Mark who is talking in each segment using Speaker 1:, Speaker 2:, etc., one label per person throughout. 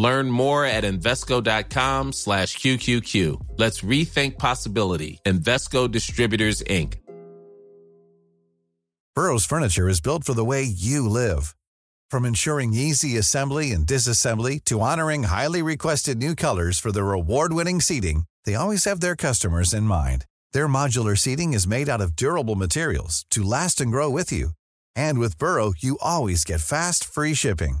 Speaker 1: Learn more at Invesco.com slash QQQ. Let's rethink possibility. Investco Distributors, Inc.
Speaker 2: Burrow's furniture is built for the way you live. From ensuring easy assembly and disassembly to honoring highly requested new colors for their award-winning seating, they always have their customers in mind. Their modular seating is made out of durable materials to last and grow with you. And with Burrow, you always get fast, free shipping.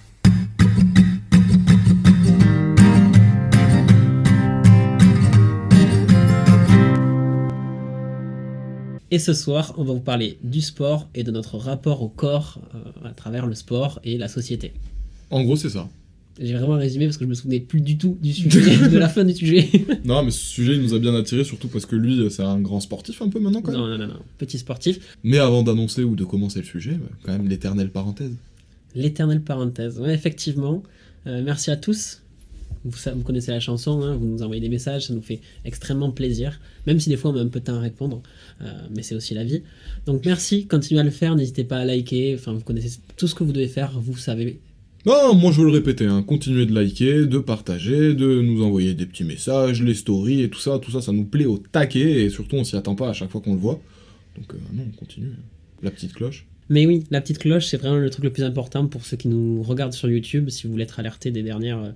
Speaker 3: Et ce soir, on va vous parler du sport et de notre rapport au corps euh, à travers le sport et la société.
Speaker 4: En gros, c'est ça.
Speaker 3: J'ai vraiment résumé parce que je me souvenais plus du tout du sujet, de la fin du sujet.
Speaker 4: Non, mais ce sujet, il nous a bien attiré, surtout parce que lui, c'est un grand sportif un peu maintenant, quand même.
Speaker 3: non, non, non, non, petit sportif.
Speaker 4: Mais avant d'annoncer ou de commencer le sujet, bah, quand même l'éternelle parenthèse.
Speaker 3: L'éternelle parenthèse. Ouais, effectivement. Euh, merci à tous. Vous, connaissez la chanson, hein, vous nous envoyez des messages, ça nous fait extrêmement plaisir. Même si des fois on met un peu de temps à répondre, euh, mais c'est aussi la vie. Donc merci, continuez à le faire, n'hésitez pas à liker. Enfin, vous connaissez tout ce que vous devez faire, vous savez.
Speaker 4: Non, moi je veux le répéter, hein. continuez de liker, de partager, de nous envoyer des petits messages, les stories et tout ça, tout ça, ça nous plaît au taquet, et surtout on s'y attend pas à chaque fois qu'on le voit. Donc euh, non, on continue. La petite cloche.
Speaker 3: Mais oui, la petite cloche, c'est vraiment le truc le plus important pour ceux qui nous regardent sur YouTube, si vous voulez être alerté des dernières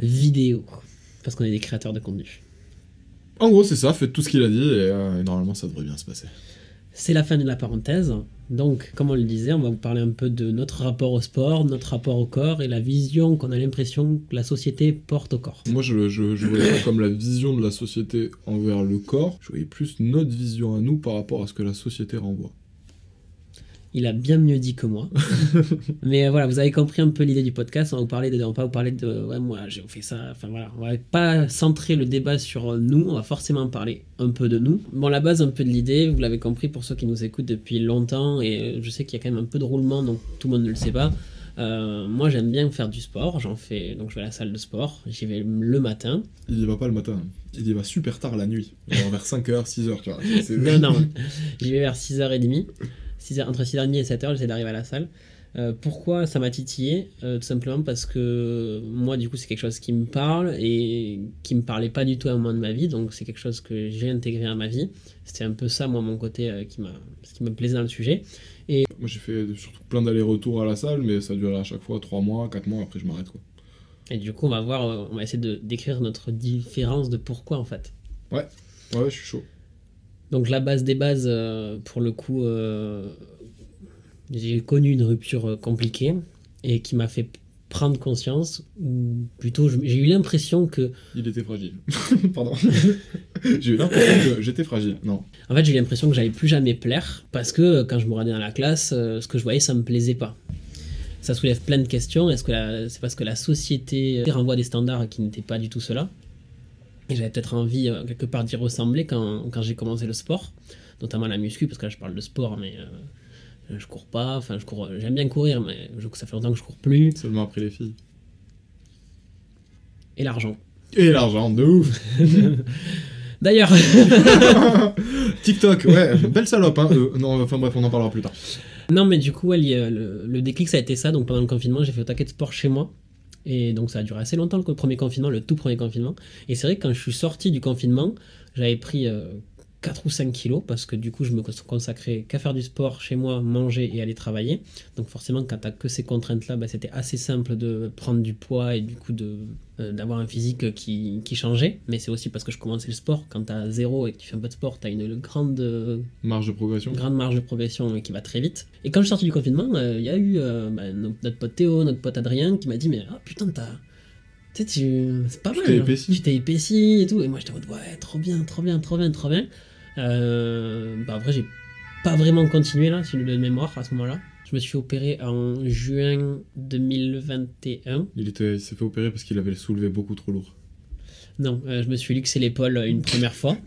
Speaker 3: vidéos. Parce qu'on est des créateurs de contenu.
Speaker 4: En gros, c'est ça, faites tout ce qu'il a dit, et, euh, et normalement ça devrait bien se passer.
Speaker 3: C'est la fin de la parenthèse. Donc, comme on le disait, on va vous parler un peu de notre rapport au sport, notre rapport au corps et la vision qu'on a l'impression que la société porte au corps.
Speaker 4: Moi, je, je, je voyais pas comme la vision de la société envers le corps, je voyais plus notre vision à nous par rapport à ce que la société renvoie.
Speaker 3: Il a bien mieux dit que moi. Mais euh, voilà, vous avez compris un peu l'idée du podcast. On va vous parler de, on va pas vous parler de, ouais, moi j'ai fait ça. Enfin voilà, on va pas centrer le débat sur nous. On va forcément parler un peu de nous. Bon, la base un peu de l'idée, vous l'avez compris pour ceux qui nous écoutent depuis longtemps. Et euh, je sais qu'il y a quand même un peu de roulement, donc tout le monde ne le sait pas. Euh, moi, j'aime bien faire du sport. J'en fais, donc je vais à la salle de sport. J'y vais le matin.
Speaker 4: Il y va pas le matin, il y va super tard la nuit, genre vers 5h, 6h, tu vois.
Speaker 3: Non, non, j'y vais vers 6h30. 6h, entre 6h30 et 7h, j'essaie d'arriver à la salle. Euh, pourquoi ça m'a titillé? Euh, Tout simplement parce que moi, du coup, c'est quelque chose qui me parle et qui me parlait pas du tout à un moment de ma vie. Donc, c'est quelque chose que j'ai intégré à ma vie. C'était un peu ça, moi, mon côté euh, qui, m'a, ce qui me plaisait dans le sujet.
Speaker 4: Moi j'ai fait surtout plein d'allers-retours à la salle, mais ça durait à chaque fois 3 mois, 4 mois, après je m'arrête quoi.
Speaker 3: Et du coup, on va voir, on va essayer de décrire notre différence de pourquoi, en fait.
Speaker 4: Ouais, je suis chaud.
Speaker 3: Donc la base des bases, euh, pour le coup, euh, j'ai connu une rupture euh, compliquée et qui m'a fait prendre conscience, ou plutôt j'ai eu l'impression que,
Speaker 4: Il était fragile. Pardon. j'ai eu l'impression que j'étais fragile. Non.
Speaker 3: en fait j'ai eu l'impression que j'allais plus jamais plaire parce que quand je me regardais dans la classe, ce que je voyais ça me plaisait pas. Ça soulève plein de questions. Est-ce que la- c'est parce que la société renvoie des standards qui n'étaient pas du tout cela Et j'avais peut-être envie euh, quelque part d'y ressembler quand, quand j'ai commencé le sport, notamment la muscu, parce que là je parle de sport, mais euh, je cours pas. Enfin, je cours. J'aime bien courir, mais je- ça fait longtemps que je cours plus.
Speaker 4: Seulement après les filles.
Speaker 3: Et l'argent.
Speaker 4: Et l'argent, de ouf
Speaker 3: D'ailleurs,
Speaker 4: TikTok, ouais, belle salope, hein. euh, non, enfin bref, on en parlera plus tard.
Speaker 3: non, mais du coup, ouais, le, le déclic ça a été ça. Donc pendant le confinement, j'ai fait au taquet de sport chez moi. Et donc ça a duré assez longtemps le premier confinement, le tout premier confinement. Et c'est vrai que quand je suis sorti du confinement, j'avais pris euh, 4 ou 5 kilos parce que du coup je me consacrais qu'à faire du sport chez moi, manger et aller travailler. Donc forcément quand tu que ces contraintes-là, bah, c'était assez simple de prendre du poids et du coup de, euh, d'avoir un physique qui, qui changeait. Mais c'est aussi parce que je commençais le sport. Quand tu as zéro et que tu fais un peu de sport, tu as une grande
Speaker 4: marge de progression.
Speaker 3: Grande marge de progression qui va très vite. Et quand je suis sorti du confinement, il y a eu euh, bah, notre pote Théo, notre pote Adrien qui m'a dit mais ah, putain t'as tu sais, c'est pas mal. Tu t'es épaissi et tout. Et moi, j'étais en mode, ouais, trop bien, trop bien, trop bien, trop bien. Euh, bah, après, j'ai pas vraiment continué là, sur le mémoire à ce moment-là. Je me suis fait opérer en juin 2021.
Speaker 4: Il, était, s'est fait opérer parce qu'il avait soulevé beaucoup trop lourd.
Speaker 3: Non, euh, je me suis luxé l'épaule une première fois.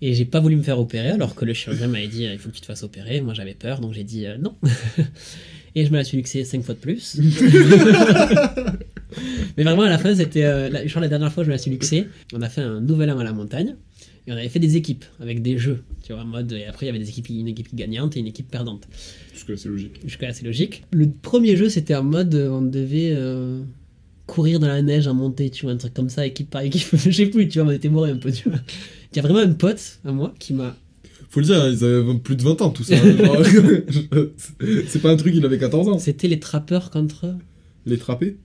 Speaker 3: Et j'ai pas voulu me faire opérer alors que le chirurgien m'avait dit il faut que tu te fasses opérer. Moi j'avais peur donc j'ai dit euh, non. et je me la suis luxé cinq fois de plus. Mais vraiment à la fin c'était. la, la dernière fois je me la suis luxé. On a fait un nouvel an à la montagne. Et on avait fait des équipes avec des jeux, tu vois, en mode. Et après, il y avait des équipes, une équipe gagnante et une équipe perdante.
Speaker 4: Jusque-là, c'est logique.
Speaker 3: Jusque-là, c'est logique. Le premier jeu, c'était en mode. On devait euh, courir dans la neige en montée, tu vois, un truc comme ça, équipe par équipe. Je sais plus, tu vois, on était moré un peu, tu vois. Il y a vraiment un pote à moi qui m'a
Speaker 4: faut le dire, ils avaient plus de 20 ans tout ça. c'est pas un truc, il avait 14 ans.
Speaker 3: C'était les trappeurs contre.
Speaker 4: Les trappés?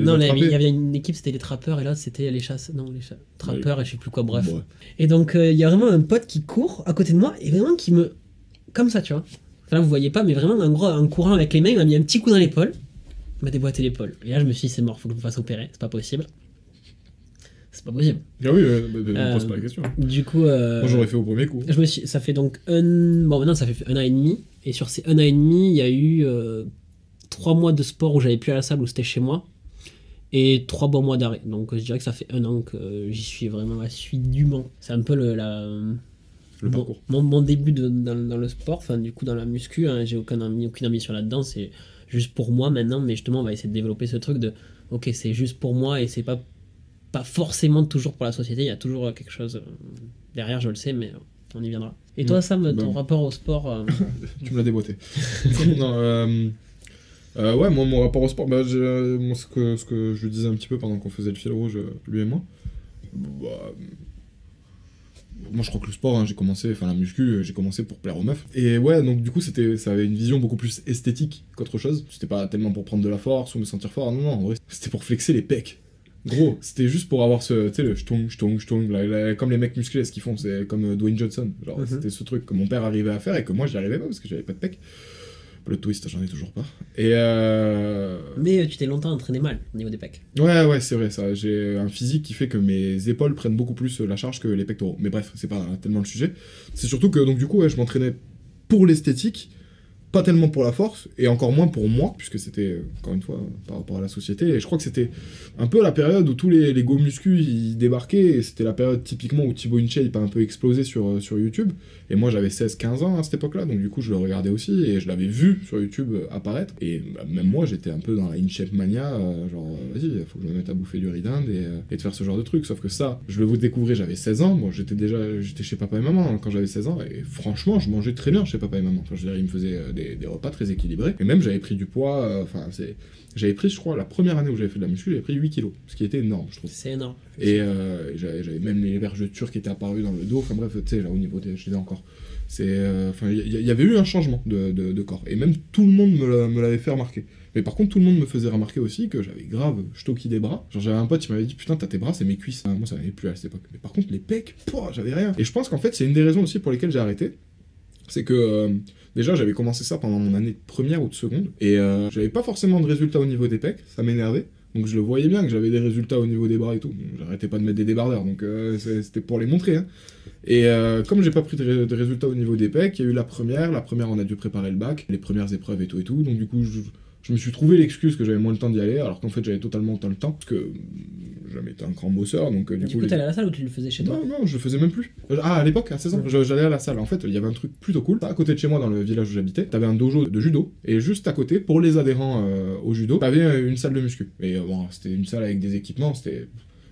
Speaker 3: Non, il y avait une équipe, c'était les trappeurs, et là, c'était les chasses. Non, les trappeurs, et je sais plus quoi, bref. Et donc, euh, il y a vraiment un pote qui court à côté de moi, et vraiment qui me. Comme ça, tu vois. Enfin, là, vous voyez pas, mais vraiment, en gros, en courant avec les mains, il m'a mis un petit coup dans l'épaule. Il m'a déboîté l'épaule. Et là, je me suis dit, c'est mort, faut que je me fasse opérer, c'est pas possible. C'est pas possible.
Speaker 4: Ah oui, euh, bah, pose pas la question.
Speaker 3: Du coup. Euh,
Speaker 4: Moi, j'aurais fait au premier coup.
Speaker 3: Je me suis, ça fait donc un. Bon, maintenant, ça fait un an et demi. Et sur ces un an et demi, il y a eu trois mois de sport où j'avais plus à la salle, où c'était chez moi et trois bons mois d'arrêt. Donc je dirais que ça fait un an que j'y suis vraiment assidûment. C'est un peu le, la,
Speaker 4: le.
Speaker 3: Mon, début de, dans, le sport, enfin du coup dans la muscu, hein, j'ai aucun, aucune ambition là-dedans, c'est juste pour moi maintenant, mais justement on va essayer de développer ce truc de ok c'est juste pour moi et c'est pas, pas forcément toujours pour la société, il y a toujours quelque chose euh, derrière, je le sais, mais on y viendra. Et toi Sam, ton rapport au sport euh,
Speaker 4: Tu me l'as déboîté. non, euh, euh, ouais, moi, mon rapport au sport, bah, ce, que, ce que je lui disais un petit peu pendant qu'on faisait le fil rouge, lui et moi, bah, moi je crois que le sport, hein, j'ai commencé, enfin la muscu, j'ai commencé pour plaire aux meufs. Et ouais, donc du coup, c'était, ça avait une vision beaucoup plus esthétique qu'autre chose. C'était pas tellement pour prendre de la force ou me sentir fort, non, non, en vrai, c'était pour flexer les pecs. Gros, c'était juste pour avoir ce, tu sais, le shtong, shtong, shtong, comme les mecs musclés, ce qu'ils font, c'est comme euh, Dwayne Johnson. Genre, mhm. c'était ce truc que mon père arrivait à faire et que moi j'y arrivais pas parce que j'avais pas de pecs. Le twist, j'en ai toujours pas. Et euh...
Speaker 3: Mais euh, tu t'es longtemps entraîné mal au niveau des pecs.
Speaker 4: Ouais, ouais, c'est vrai, ça. J'ai un physique qui fait que mes épaules prennent beaucoup plus la charge que les pectoraux. Mais bref, c'est pas tellement le sujet. C'est surtout que, donc, du coup, ouais, je m'entraînais pour l'esthétique pas tellement pour la force, et encore moins pour moi, puisque c'était, encore une fois, par rapport à la société. Et je crois que c'était un peu la période où tous les, les go muscu ils débarquaient, et c'était la période typiquement où Thibaut InShape a un peu explosé sur, euh, sur YouTube. Et moi j'avais 16-15 ans à cette époque-là, donc du coup je le regardais aussi, et je l'avais vu sur YouTube euh, apparaître. Et bah, même moi j'étais un peu dans la InShape mania, euh, genre vas-y, il faut que je me mette à bouffer du riz et, et, de faire ce genre de truc. Sauf que ça, je le vous découvrir, j'avais 16 ans, moi j'étais déjà j'étais chez papa et maman hein, quand j'avais 16 ans, et franchement je mangeais très bien chez papa et maman. Enfin, je veux dire, ils me faisaient des, des repas très équilibré. Et même, j'avais pris du poids, euh, enfin, c'est. J'avais pris, je crois, la première année où j'avais fait de la muscu, j'avais pris 8 kilos, ce qui était énorme, je trouve.
Speaker 3: C'est énorme.
Speaker 4: Et euh, j'avais même les vergetures qui étaient apparues dans le dos, enfin bref, tu sais, là au niveau des. Je encore. C'est. Euh, enfin, il y, avait eu un changement de, de, corps. Et même tout le monde me l'avait fait remarquer. Mais par contre, tout le monde me faisait remarquer aussi que j'avais grave stocky des bras. Genre, j'avais un pote qui m'avait dit Putain, t'as tes bras, c'est mes cuisses. moi, ça n'avait plus à cette époque. Mais par contre, les pecs, j'avais rien. Et je pense qu'en fait, c'est une des raisons aussi pour lesquelles j'ai arrêté. C'est que Déjà, j'avais commencé ça pendant mon année de première ou de seconde, et euh, j'avais pas forcément de résultats au niveau des pecs, ça m'énervait. Donc je le voyais bien que j'avais des résultats au niveau des bras et tout. J'arrêtais pas de mettre des débardeurs, donc euh, c'était pour les montrer. Hein. Et euh, comme j'ai pas pris de, de, résultats au niveau des pecs, il y a eu la première. La première, on a dû préparer le bac, les premières épreuves et tout et tout. Donc du coup, je, je me suis trouvé l'excuse que j'avais moins le temps d'y aller, alors qu'en fait j'avais totalement le temps, parce que euh, jamais été un grand bosseur, donc
Speaker 3: euh, du,
Speaker 4: du coup...
Speaker 3: Tu t'allais à la salle ou tu le faisais chez toi
Speaker 4: Non, non, je le faisais même plus. Ah, à l'époque, à 16 ans, j'allais à la salle. En fait, il y avait un truc plutôt cool. À côté de chez moi, dans le village où j'habitais, t'avais un dojo de judo, et juste à côté, pour les adhérents euh, au judo, t'avais une salle de muscu. Et bon, c'était une salle avec des équipements, c'était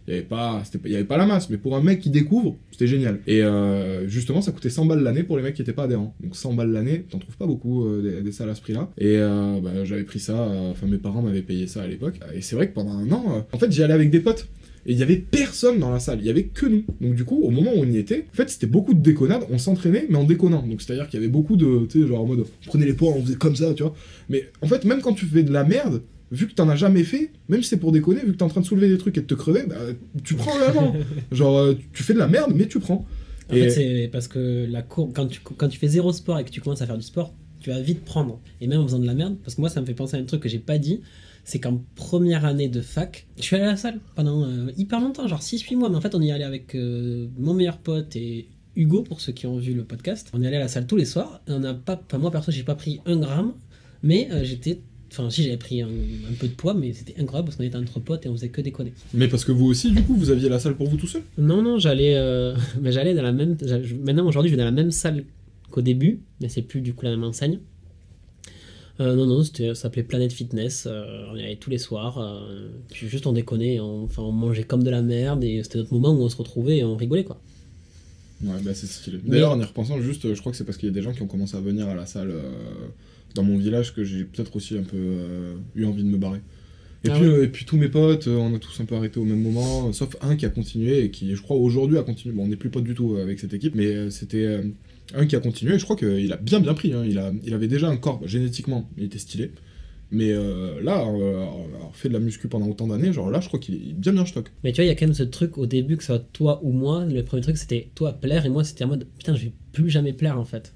Speaker 4: Il y avait pas, y avait pas la masse, mais pour un mec qui découvre, c'était génial. Et euh, justement, ça coûtait 100 balles l'année pour les mecs qui étaient pas adhérents. Donc 100 balles l'année, t'en trouves pas beaucoup euh, des, salles à ce prix-là. Et euh, bah, j'avais pris ça, enfin mes parents m'avaient payé ça à l'époque. Et c'est vrai que pendant un an, en fait, j'y allais avec des potes. Et il y avait personne dans la salle, il y avait que nous. Donc du coup, au moment où on y était, en fait, c'était beaucoup de déconnades, on s'entraînait, mais en déconnant. Donc c'est-à-dire qu'il y avait beaucoup de, tu sais, genre en mode, on prenait les poids, on faisait comme ça, tu vois. Mais en fait, même quand tu fais de la merde, vu que t'en as jamais fait, même si c'est pour déconner, vu que t'es en train de soulever des trucs et de te crever, bah, tu prends vraiment. genre, euh, tu fais de la merde, mais tu prends.
Speaker 3: En
Speaker 4: Et-
Speaker 3: fait, c'est parce que la cour... quand, tu, quand tu fais zéro sport et que tu commences à faire du sport, tu vas vite prendre. Et même en faisant de la merde, parce que moi, ça me fait penser à un truc que j'ai pas dit, c'est qu'en première année de fac, je suis allé à la salle pendant euh, hyper longtemps, genre 6-8 mois, mais en fait, on y allait avec euh, mon meilleur pote et Hugo, pour ceux qui ont vu le podcast. On y allait à la salle tous les soirs, et on n'a pas, enfin, moi perso, j'ai pas pris un gramme, mais euh, j'étais. Enfin, si j'avais pris un, un peu de poids, mais c'était incroyable parce qu'on était entre potes et on faisait que déconner.
Speaker 4: Mais parce que vous aussi, du coup, vous aviez la salle pour vous tout seul
Speaker 3: Non, non, j'allais, euh, mais j'allais dans la même. Maintenant, aujourd'hui, je vais dans la même salle qu'au début, mais c'est plus du coup la même enseigne. Euh, non, non, ça s'appelait Planet Fitness. euh, on y allait tous les soirs. puis juste on déconnait, on, enfin, on mangeait comme de la merde et c'était notre moment où on se retrouvait et on rigolait quoi.
Speaker 4: Ouais, bah c'est stylé.
Speaker 3: Mais-
Speaker 4: D'ailleurs, en y repensant, juste, je crois que c'est parce qu'il y a des gens qui ont commencé à venir à la salle dans mon village que j'ai peut-être aussi un peu euh, eu envie de me barrer. Et,
Speaker 3: Ah
Speaker 4: puis, euh, et puis tous mes potes, euh, on a tous un peu arrêté au même moment, sauf un qui a continué et qui, je crois, aujourd'hui a continué. Bon, on n'est plus potes du tout avec cette équipe, mais c'était un qui a continué et je crois qu'il a bien bien pris. hein. Il, a, il avait déjà un corps, génétiquement, il était stylé. Mais euh, là, avoir fait de la muscu pendant autant d'années, genre là, je crois qu'il est bien bien stock.
Speaker 3: Mais tu vois, il y a quand même ce truc au début, que ce soit toi ou moi. Le premier truc c'était toi plaire et moi c'était en mode putain, je vais plus jamais plaire en fait.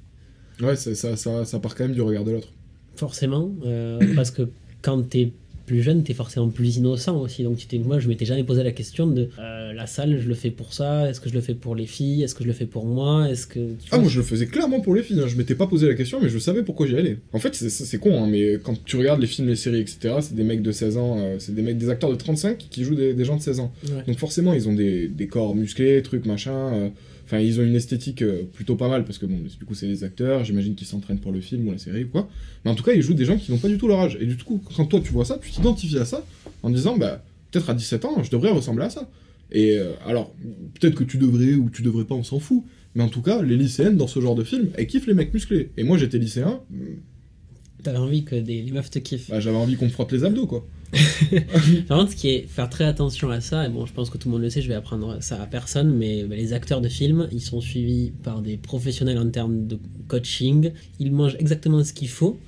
Speaker 4: Ouais, ça, ça, ça part quand même du regard de l'autre.
Speaker 3: Forcément, euh, parce que quand t'es plus jeune, t'es forcément plus innocent aussi. Donc tu t'es- moi, je m'étais jamais posé la question de euh, la salle, je le fais pour ça? Est-ce que je le fais pour les filles? Est-ce que je le fais pour moi? Est-ce que tu
Speaker 4: Ah,
Speaker 3: vois,
Speaker 4: moi je le faisais clairement pour les filles, hein. je m'étais pas posé la question, mais je savais pourquoi j'y allais. En fait, c'est- con, hein, mais quand tu regardes les films, les séries, etc., c'est des mecs de 16 ans, euh, c'est des mecs, des acteurs de 35 qui jouent des, des gens de 16 ans.
Speaker 3: Ouais.
Speaker 4: Donc forcément, ils ont des, des corps musclés, trucs, machin. euh, Enfin, ils ont une esthétique euh, plutôt pas mal, parce que bon, du coup, c'est des acteurs, j'imagine qu'ils s'entraînent pour le film ou la série ou quoi. Mais en tout cas, ils jouent des gens qui n'ont pas du tout leur âge. Et du coup, quand toi tu vois ça, tu t'identifies à ça en disant, bah, peut-être à 17 ans, je devrais ressembler à ça. Et euh, alors, peut-être que tu devrais ou tu devrais pas, on s'en fout. Mais en tout cas, les lycéennes dans ce genre de film, elles kiffent les mecs musclés. Et moi, j'étais lycéen,
Speaker 3: T'avais envie que des, les meufs te kiffent.
Speaker 4: bah, j'avais envie qu'on me frotte les abdos, quoi.
Speaker 3: Par contre, ce qui est faire très attention à ça, et bon, je pense que tout le monde le sait, je vais apprendre ça à personne, mais mais les acteurs de films, ils sont suivis par des professionnels en termes de coaching. Ils mangent exactement ce qu'il faut.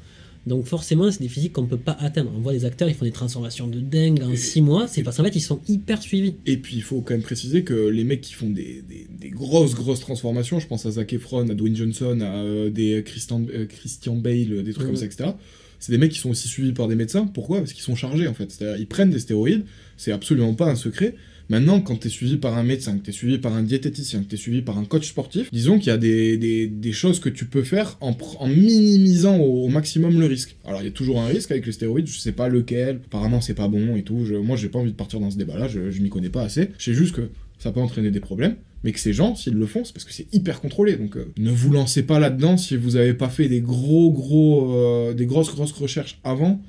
Speaker 3: Donc forcément, c'est des physiques qu'on peut pas atteindre. On voit des acteurs, ils font des transformations de dingue en 6 mois. C'est parce qu'en fait, ils sont hyper suivis.
Speaker 4: Et puis, il faut quand même préciser que les mecs qui font des, des- des grosses, grosses transformations, je pense à Zac Efron, à Dwayne Johnson, à euh, des Christian, euh, Christian Bale, euh, des trucs
Speaker 3: Mhm.
Speaker 4: comme ça, etc., c'est des mecs qui sont aussi suivis par des médecins. Pourquoi? Parce qu'ils sont chargés, en fait. C'est-à-dire, ils prennent des stéroïdes, c'est absolument pas un secret. Maintenant, quand t'es suivi par un médecin, que t'es suivi par un diététicien, que t'es suivi par un coach sportif, disons qu'il y a des, des- des choses que tu peux faire en, en minimisant au, maximum le risque. Alors, il y a toujours un risque avec les stéroïdes, je sais pas lequel, apparemment c'est pas bon et tout. Je- moi, j'ai pas envie de partir dans ce débat-là, je, je m'y connais pas assez. Je sais juste que ça peut entraîner des problèmes, mais que ces gens, s'ils le font, c'est parce que c'est hyper contrôlé. Donc, euh, ne vous lancez pas là-dedans si vous avez pas fait des gros, gros, euh, des grosses, grosses recherches avant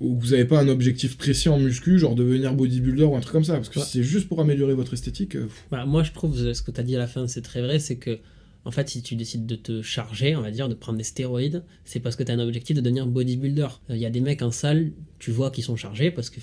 Speaker 4: ou que vous n'avez pas un objectif précis en muscu, genre devenir bodybuilder ou un truc comme ça, parce que
Speaker 3: Ouais.
Speaker 4: si c'est juste pour améliorer votre esthétique. euh.
Speaker 3: Voilà, moi, je trouve ce que tu as dit à la fin, c'est très vrai, c'est que en fait, si tu décides de te charger, on va dire, de prendre des stéroïdes, c'est parce que tu as un objectif de devenir bodybuilder. Euh, Il y a des mecs en salle, tu vois qu'ils sont chargés parce que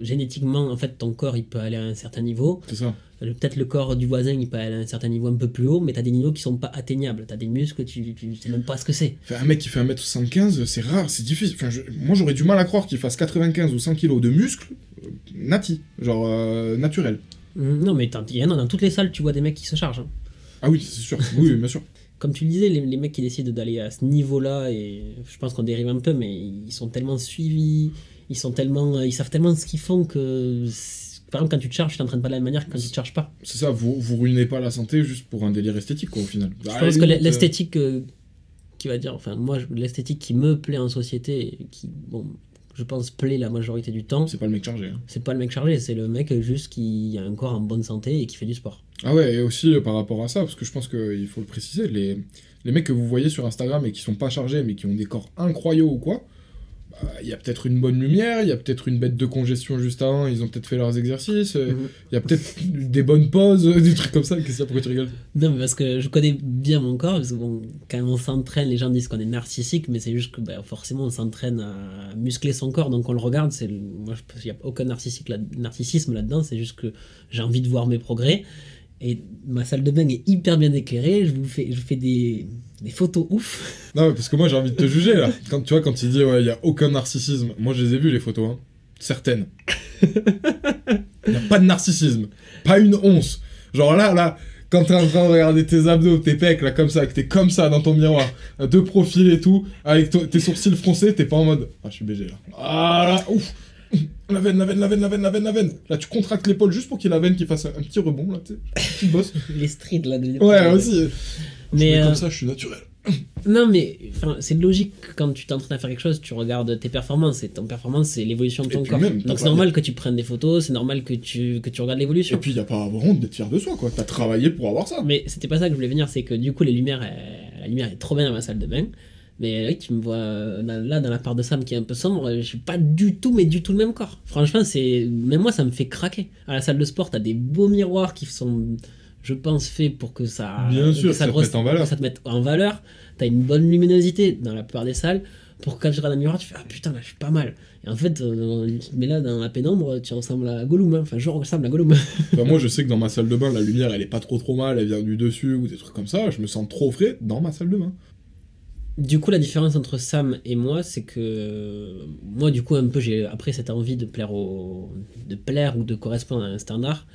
Speaker 3: génétiquement, en fait, ton corps, il peut aller à un certain niveau.
Speaker 4: c'est ça.
Speaker 3: Euh, Peut-être le corps du voisin, il peut aller à un certain niveau un peu plus haut, mais tu as des niveaux qui sont pas atteignables. Tu as des muscles, tu, tu sais même pas ce que c'est.
Speaker 4: Enfin, un mec qui fait 1m75, c'est rare, c'est difficile. Enfin, je- moi, j'aurais du mal à croire qu'il fasse 95 ou 100 kg de muscles euh, nati, genre euh, naturel.
Speaker 3: Hum, Non, mais il y en a dans toutes les salles, tu vois des mecs qui se chargent. hein.
Speaker 4: Ah oui, c'est sûr. Oui, bien sûr.
Speaker 3: comme tu le disais, les, les mecs qui décident d'aller à ce niveau-là, et je pense qu'on dérive un peu, mais ils sont tellement suivis, ils sont tellement, ils savent tellement ce qu'ils font que, par exemple, quand tu te charges, tu t'entraînes pas de la même manière que quand tu te charges pas.
Speaker 4: C'est ça, vous, vous ruinez pas la santé juste pour un délire esthétique, quoi, au final.
Speaker 3: Je
Speaker 4: la
Speaker 3: pense que
Speaker 4: euh,
Speaker 3: l'esthétique euh, qui va dire, enfin, moi, l'esthétique qui me plaît en société, et qui, bon, je pense, plaît la majorité du temps,
Speaker 4: C'est pas le mec chargé. hein.
Speaker 3: c'est pas le mec chargé, c'est le mec juste qui a un corps en bonne santé et qui fait du sport.
Speaker 4: Ah ouais, et aussi euh, par rapport à ça, parce que je pense qu'il faut le préciser, les, les mecs que vous voyez sur Instagram et qui sont pas chargés mais qui ont des corps incroyaux ou quoi, il y a peut-être une bonne lumière, il y a peut-être une bête de congestion juste avant, ils ont peut-être fait leurs exercices, euh,
Speaker 3: Mhm.
Speaker 4: il y a peut-être des bonnes pauses, euh, des trucs comme ça. Qu'est-ce a Pourquoi tu rigoles
Speaker 3: Non, mais parce que je connais bien mon corps, parce que bon, quand on s'entraîne, les gens disent qu'on est narcissique, mais c'est juste que bah, forcément on s'entraîne à muscler son corps, donc on le regarde. C'est moi, il n'y a aucun narcissique là- narcissisme là-dedans, c'est juste que j'ai envie de voir mes progrès. Et ma salle de bain est hyper bien éclairée, je vous fais, je vous fais des, des photos ouf.
Speaker 4: Non, parce que moi j'ai envie de te juger là. Quand tu vois, quand il dit ouais, il y a aucun narcissisme, moi je les ai vues les photos, hein. certaines. Il n'y a pas de narcissisme, pas une once. Genre là, là, quand t'es en train de regarder tes abdos, tes pecs là comme ça, que t'es comme ça dans ton miroir, de profil et tout, avec tes sourcils froncés, t'es pas en mode ah je suis BG là. Ah là, ouf. La veine, la veine, la veine, la veine, la veine, la veine. Là, tu contractes l'épaule juste pour qu'il y ait la veine qui fasse un, un petit rebond, là, tu sais. Petite bosse.
Speaker 3: Les streets là. De...
Speaker 4: Ouais, aussi.
Speaker 3: Mais,
Speaker 4: Mais
Speaker 3: euh,
Speaker 4: comme ça, je suis naturel.
Speaker 3: Non, mais c'est logique quand tu t'entraînes à faire quelque chose, tu regardes tes performances et ton performance, c'est l'évolution de
Speaker 4: Et
Speaker 3: ton corps.
Speaker 4: même,
Speaker 3: Donc c'est normal que tu prennes des photos, c'est normal que tu, que tu regardes
Speaker 4: Et
Speaker 3: l'évolution.
Speaker 4: puis, y a pas à avoir honte d'être fier de soi, quoi. T'as travaillé pour avoir ça.
Speaker 3: Mais c'était pas ça que je voulais venir, c'est que du coup, les lumières, elles- la lumière est trop bien dans ma salle de bain. Mais oui, tu me vois euh, dans- là dans la part de Sam qui est un peu sombre, je suis pas du tout, mais du tout le même corps. Franchement, c'est même moi, ça me fait craquer. À la salle de sport, t'as des beaux miroirs qui sont, je pense, faits pour que ça,
Speaker 4: Bien sûr,
Speaker 3: que
Speaker 4: ça te
Speaker 3: grosse-
Speaker 4: mette en valeur.
Speaker 3: ça te mette en valeur. T'as une bonne luminosité dans la plupart des salles. Pour quand tu regardes un miroir, tu fais ah putain là, je suis pas mal. Et en fait, euh, mais là dans la pénombre, tu ressembles à Gollum. hein. Enfin, je ressemble à Gollum.
Speaker 4: Enfin, moi, je sais que dans ma salle de bain, la lumière, elle est pas trop trop mal, elle vient du dessus ou des trucs comme ça. Je me sens trop frais dans ma salle de bain.
Speaker 3: Du coup, la différence entre Sam et moi, c'est que euh, moi, du coup, un peu, j'ai après cette envie de plaire au, de plaire ou de correspondre à un standard,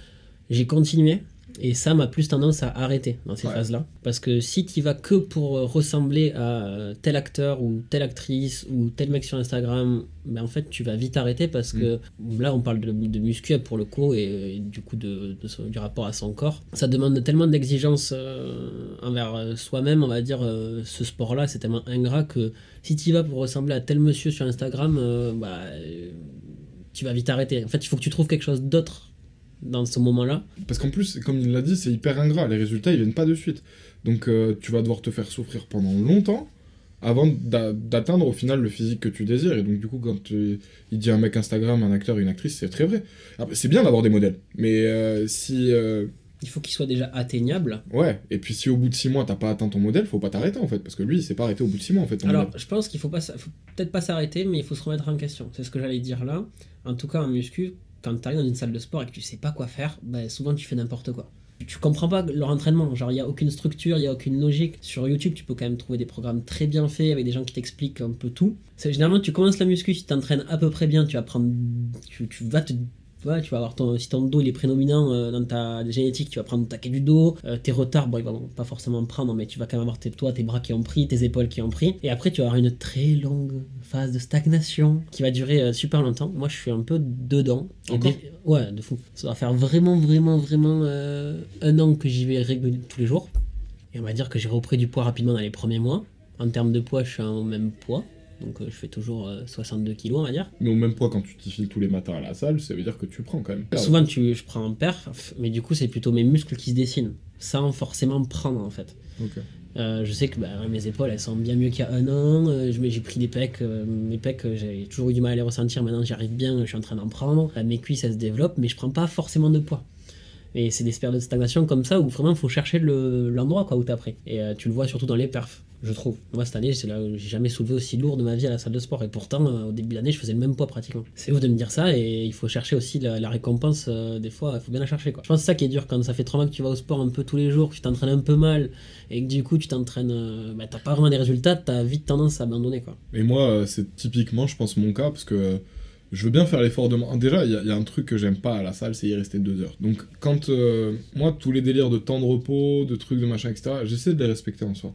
Speaker 3: j'ai continué. Et Sam a plus tendance à arrêter dans ces
Speaker 4: Ouais.
Speaker 3: phases-là. Parce que si tu vas que pour euh, ressembler à euh, tel acteur ou telle actrice ou tel mec sur Instagram, ben en fait, tu vas vite arrêter parce que là, on parle de, de muscu pour le coup et, et du coup de, de son- du rapport à son corps. Ça demande tellement d'exigences euh, envers euh, soi-même, on va dire, euh, ce sport-là, c'est tellement ingrat que si tu vas pour ressembler à tel monsieur sur Instagram, euh, bah, euh, tu vas vite arrêter. En fait, il faut que tu trouves quelque chose d'autre dans ce moment-là.
Speaker 4: Parce qu'en plus, comme il l'a dit, c'est hyper ingrat. Les résultats, ils viennent pas de suite. Donc, euh, tu vas devoir te faire souffrir pendant longtemps avant d'a- d'atteindre au final le physique que tu désires. Et donc, du coup, quand tu- il dit un mec Instagram, un acteur, une actrice, c'est très vrai. Après, C'est bien d'avoir des modèles. Mais euh, si. euh,
Speaker 3: Il faut qu'il soit déjà atteignable.
Speaker 4: Ouais, et puis si au bout de 6 mois t'as pas atteint ton modèle, faut pas t'arrêter en fait, parce que lui il s'est pas arrêté au bout de 6 mois en fait.
Speaker 3: Alors,
Speaker 4: modèle.
Speaker 3: je pense qu'il faut pas, faut peut-être pas s'arrêter, mais il faut se remettre en question. C'est ce que j'allais dire là. En tout cas, en muscu, quand tu arrives dans une salle de sport et que tu sais pas quoi faire, ben, souvent tu fais n'importe quoi. Tu comprends pas leur entraînement, genre il y a aucune structure, il y a aucune logique. Sur YouTube, tu peux quand même trouver des programmes très bien faits avec des gens qui t'expliquent un peu tout. Généralement tu commences la muscu, tu t'entraînes à peu près bien, tu vas prendre, tu, tu vas te Ouais, tu vas avoir ton, si ton dos il est prédominant euh, dans ta génétique, tu vas prendre le taquet du dos, euh, tes retards, bon, ils vont pas forcément prendre, mais tu vas quand même avoir tes, toi, tes bras qui ont pris, tes épaules qui ont pris, et après tu vas avoir une très longue phase de stagnation qui va durer euh, super longtemps. Moi, je suis un peu dedans.
Speaker 4: Encore
Speaker 3: Ouais, de fou. Ça va faire vraiment, vraiment, vraiment un an que j'y vais régulièrement tous les jours, et on va dire que j'ai repris du poids rapidement dans les premiers mois. En termes de poids, je suis au même poids. Donc euh, je fais toujours euh, 62 kilos, on va dire.
Speaker 4: Mais au même poids quand tu t'y files tous les matins à la salle, ça veut dire que tu prends quand même.
Speaker 3: Souvent, tu, je prends en perf, mais du coup, c'est plutôt mes muscles qui se dessinent, sans forcément prendre en fait. Euh, je sais que bah, mes épaules, elles sont bien mieux qu'il y a un an. euh, j'ai pris des pecs, euh, mes pecs, euh, j'ai toujours eu du mal à les ressentir. Maintenant, j'y arrive bien, je suis en train d'en prendre. Euh, mes cuisses, elles se développent, mais je prends pas forcément de poids. Et c'est des périodes de stagnation comme ça où vraiment il faut chercher le- l'endroit quoi où t'as pris. Et euh, tu le vois surtout dans les perfs, je trouve. Moi cette année, j'ai jamais soulevé aussi lourd de ma vie à la salle de sport. Et pourtant, euh, au début de l'année, je faisais le même poids pratiquement. C'est ouf de me dire ça et il faut chercher aussi la, récompense. euh, des fois, il faut bien la chercher quoi. Je pense que c'est ça qui est dur quand ça fait trois mois que tu vas au sport un peu tous les jours, que tu t'entraînes un peu mal et que du coup tu t'entraînes, bah, t'as pas vraiment des résultats, t'as vite tendance à abandonner quoi.
Speaker 4: Et moi, c'est typiquement, je pense, mon cas, parce que je veux bien faire l'effort de... Déjà, il y, a- il y a un truc que j'aime pas à la salle, c'est y rester deux heures. Donc, quand... euh, moi, tous les délires de temps de repos, de trucs, de machin, etc., j'essaie de les respecter en soi.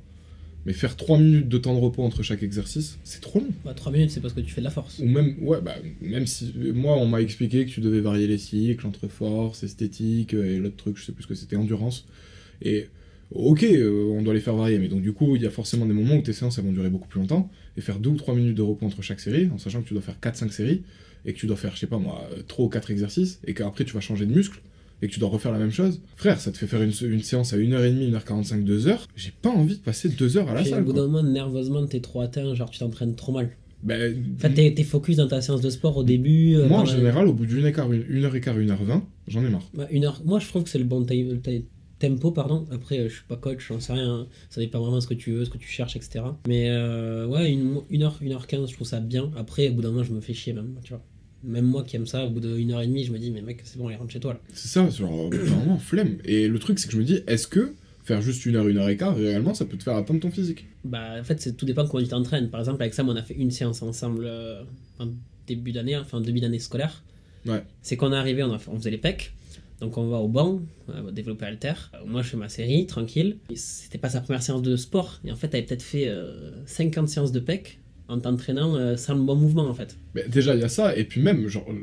Speaker 4: Mais faire 3 minutes de temps de repos entre chaque exercice, c'est trop long.
Speaker 3: Bah, 3 minutes, c'est parce que tu fais de la force.
Speaker 4: Ou même, ouais, bah, même si... Moi, on m'a expliqué que tu devais varier les cycles entre force, esthétique, euh, et l'autre truc, je sais plus ce que c'était, endurance. Et... Ok, euh, on doit les faire varier, mais donc du coup, il y a forcément des moments où tes séances elles vont durer beaucoup plus longtemps, et faire 2 ou 3 minutes de repos entre chaque série, en sachant que tu dois faire 4-5 séries, et que tu dois faire, je sais pas moi, 3 ou 4 exercices, et qu'après tu vas changer de muscle, et que tu dois refaire la même chose. Frère, ça te fait faire une, une séance à 1h30, 1h45, 2h, j'ai pas envie de passer 2 heures à la
Speaker 3: Puis, au
Speaker 4: salle.
Speaker 3: bout
Speaker 4: quoi.
Speaker 3: d'un moment, nerveusement, t'es trop atteint, genre tu t'entraînes trop mal.
Speaker 4: Ben,
Speaker 3: En fait, t'es, t'es focus dans ta séance de sport au début. euh,
Speaker 4: moi, en général, au bout d'une heure, et quart, une, une heure et quart, une heure vingt, j'en ai marre.
Speaker 3: Ouais, une heure. Moi, je trouve que c'est le bon ti- le ti- tempo, pardon. Après, euh, je suis pas coach, j'en sais rien. hein. Ça dépend vraiment de ce que tu veux, ce que tu cherches, etc. Mais euh, ouais, une, une heure, une heure quinze, je trouve ça bien. Après, au bout d'un moment, je me fais chier même, tu vois. Même moi qui aime ça, au bout d'une heure et demie, je me dis, mais mec, c'est bon, allez, rentre chez toi là.
Speaker 4: C'est ça, genre, vraiment, flemme. Et le truc, c'est que je me dis, est-ce que faire juste une heure, une heure et quart, réellement, ça peut te faire atteindre ton physique?
Speaker 3: Bah, en fait, c'est tout dépend de comment tu t'entraînes. Par exemple, avec Sam, on a fait une séance ensemble euh, en début d'année, enfin, début d'année scolaire.
Speaker 4: Ouais.
Speaker 3: C'est qu'on est arrivé, on, a fait- on faisait les pecs. Donc on va au banc, va développer alter. Euh, Moi je fais ma série, tranquille. C'était pas sa première séance de sport. Et en fait, elle avait peut-être fait euh, 50 séances de pecs en t'entraînant euh, sans le bon mouvement en fait.
Speaker 4: Mais déjà, il y a ça, et puis même, genre, euh,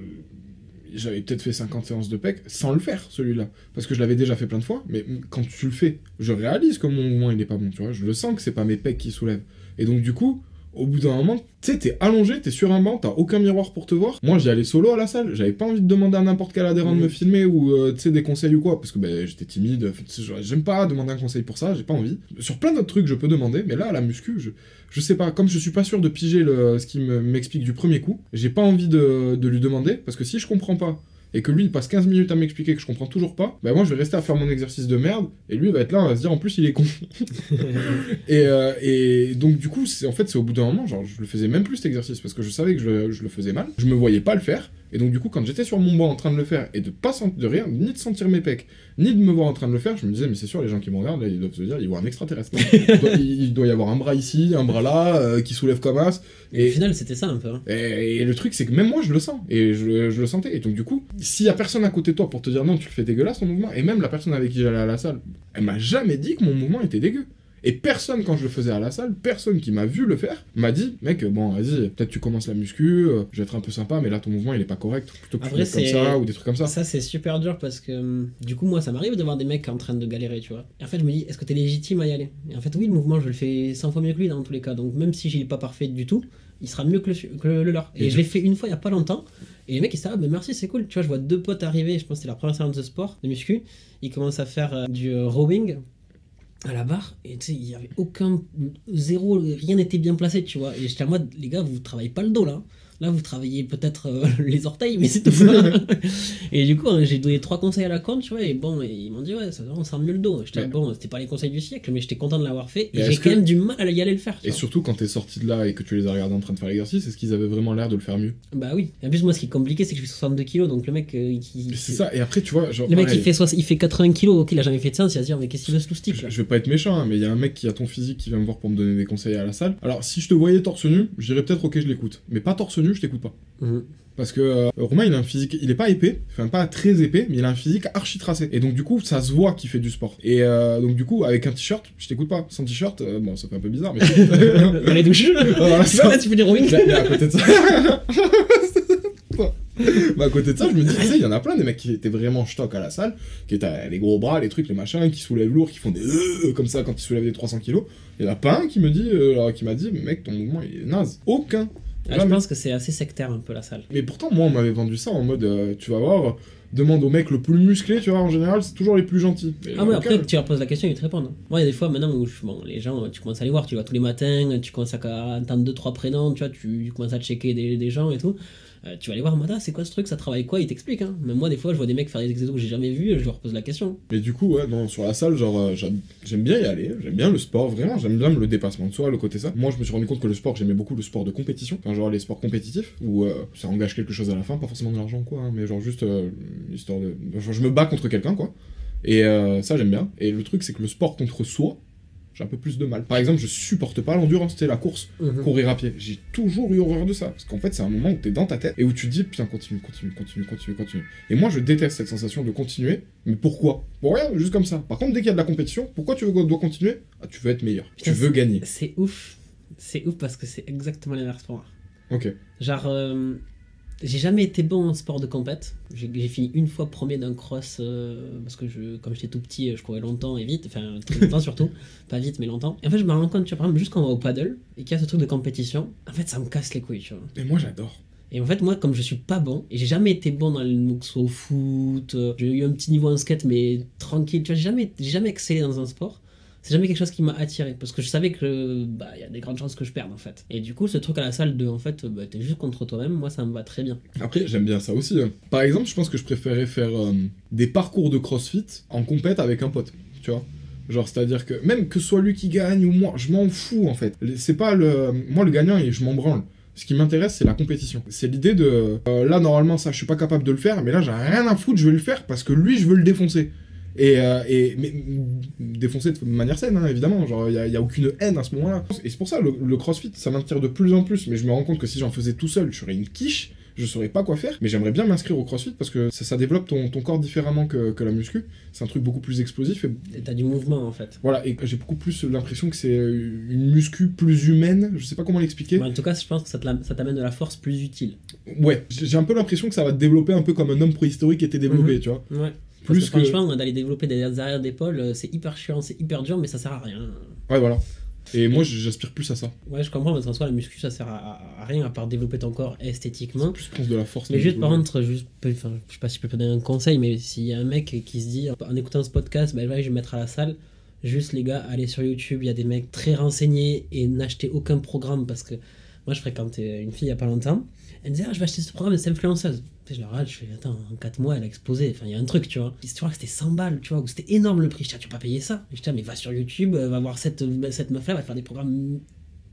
Speaker 4: j'avais peut-être fait 50 séances de PEC sans le faire, celui-là. Parce que je l'avais déjà fait plein de fois, mais quand tu le fais, je réalise que mon mouvement, il est pas bon, tu vois. Je le sens que c'est pas mes pecs qui soulèvent. Et donc, du coup, au bout d'un moment, tu sais, t'es allongé, t'es sur un banc, t'as aucun miroir pour te voir. Moi, j'y allais solo à la salle, j'avais pas envie de demander à n'importe quel adhérent de me filmer ou, euh, tu sais, des conseils ou quoi, parce que ben, j'étais timide, j'aime pas demander un conseil pour ça, j'ai pas envie. Sur plein d'autres trucs, je peux demander, mais là, à la muscu, je, je sais pas, comme je suis pas sûr de piger le, ce qu'il me- m'explique du premier coup, j'ai pas envie de, de lui demander, parce que si je comprends pas, et que lui il passe 15 minutes à m'expliquer que je comprends toujours pas, bah moi je vais rester à faire mon exercice de merde, et lui il va être là, on va se dire en plus il est con. et, euh, et donc du coup, c'est en fait c'est au bout d'un moment, genre je le faisais même plus cet exercice, parce que je savais que je, le- je le faisais mal, je me voyais pas le faire, et donc du coup quand j'étais sur mon banc en train de le faire, et de pas sentir de rien, ni de sentir mes pecs, ni de me voir en train de le faire, je me disais mais c'est sûr les gens qui me regardent là ils doivent se dire ils voient un extraterrestre. il, doit, il doit y avoir un bras ici, un bras là, euh, qui soulève comme as,
Speaker 3: Et
Speaker 4: et,
Speaker 3: au final, c'était ça un peu. hein.
Speaker 4: et, et le truc, c'est que même moi, je le sens. Et je, je le sentais. Et donc, du coup, s'il y a personne à côté de toi pour te dire non, tu le fais dégueulasse ton mouvement, et même la personne avec qui j'allais à la salle, elle m'a jamais dit que mon mouvement était dégueu. Et personne, quand je le faisais à la salle, personne qui m'a vu le faire, m'a dit, mec, bon, vas-y, peut-être tu commences la muscu, euh, je vais être un peu sympa, mais là, ton mouvement, il est pas correct. Plutôt que tu
Speaker 3: Après,
Speaker 4: comme ça, ou des trucs comme ça.
Speaker 3: Ça, c'est super dur parce que hum, du coup, moi, ça m'arrive de voir des mecs en train de galérer, tu vois. Et en fait, je me dis, est-ce que t'es légitime à y aller? Et en fait, oui, le mouvement, je le fais 100 fois mieux que lui dans tous les cas. Donc, même si est pas parfait du tout, il sera mieux que le, que le leur. Et,
Speaker 4: Et
Speaker 3: je l'ai fait une fois il y a pas longtemps. Et les mecs, ils disent, ah, merci, c'est cool. Tu vois, je vois deux potes arriver, je pense que c'est leur première séance de sport, de muscu. Ils commencent à faire euh, du euh, rowing à la barre et tu sais il y avait aucun zéro rien n'était bien placé tu vois. Et j'étais à moi les gars vous travaillez pas le dos là là vous travaillez peut-être euh, les orteils mais c'est tout et du coup hein, j'ai donné trois conseils à la con tu vois et bon et ils m'ont dit ouais ça on sent mieux le dos j'étais
Speaker 4: Ouais.
Speaker 3: bon c'était pas les conseils du siècle mais j'étais content de l'avoir fait et j'ai quand
Speaker 4: que-
Speaker 3: même du mal à y aller le faire
Speaker 4: Et
Speaker 3: vois.
Speaker 4: surtout, quand t'es sorti de là et que tu les as regardés en train de faire l'exercice, est-ce qu'ils avaient vraiment l'air de le faire mieux?
Speaker 3: Bah oui en plus moi ce qui est compliqué c'est que je fais 62 kilos donc le mec euh,
Speaker 4: C'est ça. Et après, tu vois, genre.
Speaker 3: le mec il fait, il fait 80 kilos ok il a jamais fait de séance il va se dire mais qu'est-ce qu'il veut ce loustic
Speaker 4: Je, je vais pas être méchant, hein, mais il y a un mec qui a ton physique qui vient me voir pour me donner des conseils à la salle. Alors, si je te voyais torse nu, je dirais peut-être ok, je l'écoute. Mais pas torse nu, je t'écoute pas.
Speaker 3: Mhm.
Speaker 4: Parce que euh, Romain, il a un physique, il est pas épais, enfin pas très épais, mais il a un physique archi tracé. Et donc, du coup, ça se voit qu'il fait du sport. Et euh, donc, du coup, avec un t-shirt, je t'écoute pas. Sans t-shirt, euh, bon, ça fait un peu bizarre, mais.
Speaker 3: dans les douches
Speaker 4: Voilà, ça-
Speaker 3: là tu fais du rowing
Speaker 4: mais, mais à côté de ça. bah à côté de ça, je me dis, tu sais, il y en a plein des mecs qui étaient vraiment stock à la salle, qui étaient les gros bras, les trucs, les machins, qui soulèvent lourd, qui font des euh, comme ça quand ils soulèvent des 300 kilos. Il y en a pas un qui me dit, euh, alors, qui m'a dit, mec, ton mouvement il est naze. Aucun.
Speaker 3: Ah, je pense que c'est assez sectaire un peu la salle
Speaker 4: Mais pourtant, moi, on m'avait vendu ça en mode, euh, tu vas voir, demande au mec le plus musclé, tu vois, en général, c'est toujours les plus gentils. Mais
Speaker 3: Ah ouais, après tu leur poses la question, ils te répondent. Moi, il y a des fois maintenant où je- bon, les gens, tu commences à les voir, tu vas tous les matins, tu commences à entendre deux trois prénoms, tu vois, tu commences à checker des, des gens et tout. Euh, tu vas les voir, Mada, c'est quoi ce truc, ça travaille quoi Ils t'expliquent. Hein. Même moi, des fois, je vois des mecs faire des exercices que j'ai jamais vus, je leur pose la question.
Speaker 4: Mais du coup, ouais, sur la salle, genre, euh, j'aime bien y aller, j'aime bien le sport, vraiment, j'aime bien le dépassement de soi, le côté ça. Moi, je me suis rendu compte que le sport, j'aimais beaucoup le sport de compétition, genre les sports compétitifs, où euh, ça engage quelque chose à la fin, pas forcément de l'argent, quoi, hein, mais genre juste euh, histoire de. Genre, je me bats contre quelqu'un, quoi. Et ça, j'aime bien. Et le truc, c'est que le sport contre soi, j'ai un peu plus de mal. Par exemple, je supporte pas l'endurance, c'est la course, courir à pied. J'ai toujours eu horreur de ça, parce qu'en fait, c'est un moment où t'es dans ta tête et où tu te dis, putain, continue, continue, continue, continue, continue. Et moi, je déteste cette sensation de continuer, mais pourquoi? Pour rien, juste comme ça. Par contre, dès qu'il y a de la compétition, pourquoi tu veux, dois continuer? Ah, Tu veux être meilleur,
Speaker 3: Putain,
Speaker 4: tu veux gagner.
Speaker 3: C'est ouf. C'est ouf parce que c'est exactement l'inverse pour moi.
Speaker 4: Ok.
Speaker 3: Genre, euh, j'ai jamais été bon en sport de compète. J'ai fini une fois premier d'un cross euh, parce que je, comme j'étais tout petit, je courais longtemps et vite, enfin très longtemps surtout, pas vite mais longtemps. Et en fait, je me rends compte, tu vois, par exemple, juste quand on va au paddle et qu'il y a ce truc de compétition, en fait, ça me casse les couilles, tu vois.
Speaker 4: Et moi, j'adore.
Speaker 3: Et en fait, moi, comme je suis pas bon, et j'ai jamais été bon dans le soit au foot, euh, j'ai eu un petit niveau en skate, mais tranquille, tu vois, j'ai jamais, j'ai jamais excellé dans un sport. C'est jamais quelque chose qui m'a attiré parce que je savais que bah il y a des grandes chances que je perde en fait. Et du coup, ce truc à la salle de en fait, bah, t'es juste contre toi-même, moi ça me va très bien.
Speaker 4: Après, j'aime bien ça aussi. hein. Par exemple, je pense que je préférais faire euh, des parcours de crossfit en compète avec un pote, tu vois. Genre, c'est-à-dire que même que soit lui qui gagne ou moi, je m'en fous en fait. C'est pas le. Moi, le gagnant, et je m'en branle. Ce qui m'intéresse, c'est la compétition. C'est l'idée de. euh, là, normalement, ça, je suis pas capable de le faire, mais là, j'ai rien à foutre, je vais le faire parce que lui, je veux le défoncer. Et, euh, et mais, mm, défoncer de manière saine, hein, évidemment. Genre, il n'y a, aucune haine à ce moment-là. Et c'est pour ça, le, le crossfit, ça m'attire de plus en plus. Mais je me rends compte que si j'en faisais tout seul, je serais une quiche. Je saurais pas quoi faire, mais j'aimerais bien m'inscrire au crossfit parce que ça, ça développe ton, ton corps différemment que, que la muscu. C'est un truc beaucoup plus explosif et
Speaker 3: t'as du mouvement en fait.
Speaker 4: voilà, et j'ai beaucoup plus l'impression que c'est une muscu plus humaine, je sais pas comment l'expliquer.
Speaker 3: En tout cas, je pense que ça t'amène de la force plus utile.
Speaker 4: Ouais, j'ai j'ai un peu l'impression que ça va te développer un peu comme un homme préhistorique était développé,
Speaker 3: Mhm.
Speaker 4: tu vois.
Speaker 3: Ouais.
Speaker 4: Plus
Speaker 3: Plus
Speaker 4: que-
Speaker 3: franchement, d'aller développer des arrières d'épaule, euh, c'est hyper chiant, c'est hyper dur, mais ça sert à rien.
Speaker 4: Ouais, voilà. Et moi, j'aspire plus à ça.
Speaker 3: Ouais, je comprends, parce qu'en soi, la muscu, ça sert à, rien à part développer ton corps esthétiquement.
Speaker 4: Plus, je pense, de la force.
Speaker 3: Mais juste par contre, juste, enfin, je sais pas si je peux te donner un conseil, mais s'il y a un mec qui se dit en écoutant ce podcast, bah, ouais, je vais me mettre à la salle, juste les gars, allez sur YouTube, il y a des mecs très renseignés et n'achetez aucun programme parce que moi je fréquentais une fille il y a pas longtemps, elle me disait ah, je vais acheter ce programme cette influenceuse. Je la regarde, je fais attends, en 4 mois elle a explosé, enfin il y a un truc, tu vois. Tu vois que c'était 100 balles, tu vois, ou c'était énorme le prix, je dis, Ah, tu vas pas payer ça. Je dis, Ah, mais va sur YouTube, euh, va voir cette, cette meuf là, va faire des programmes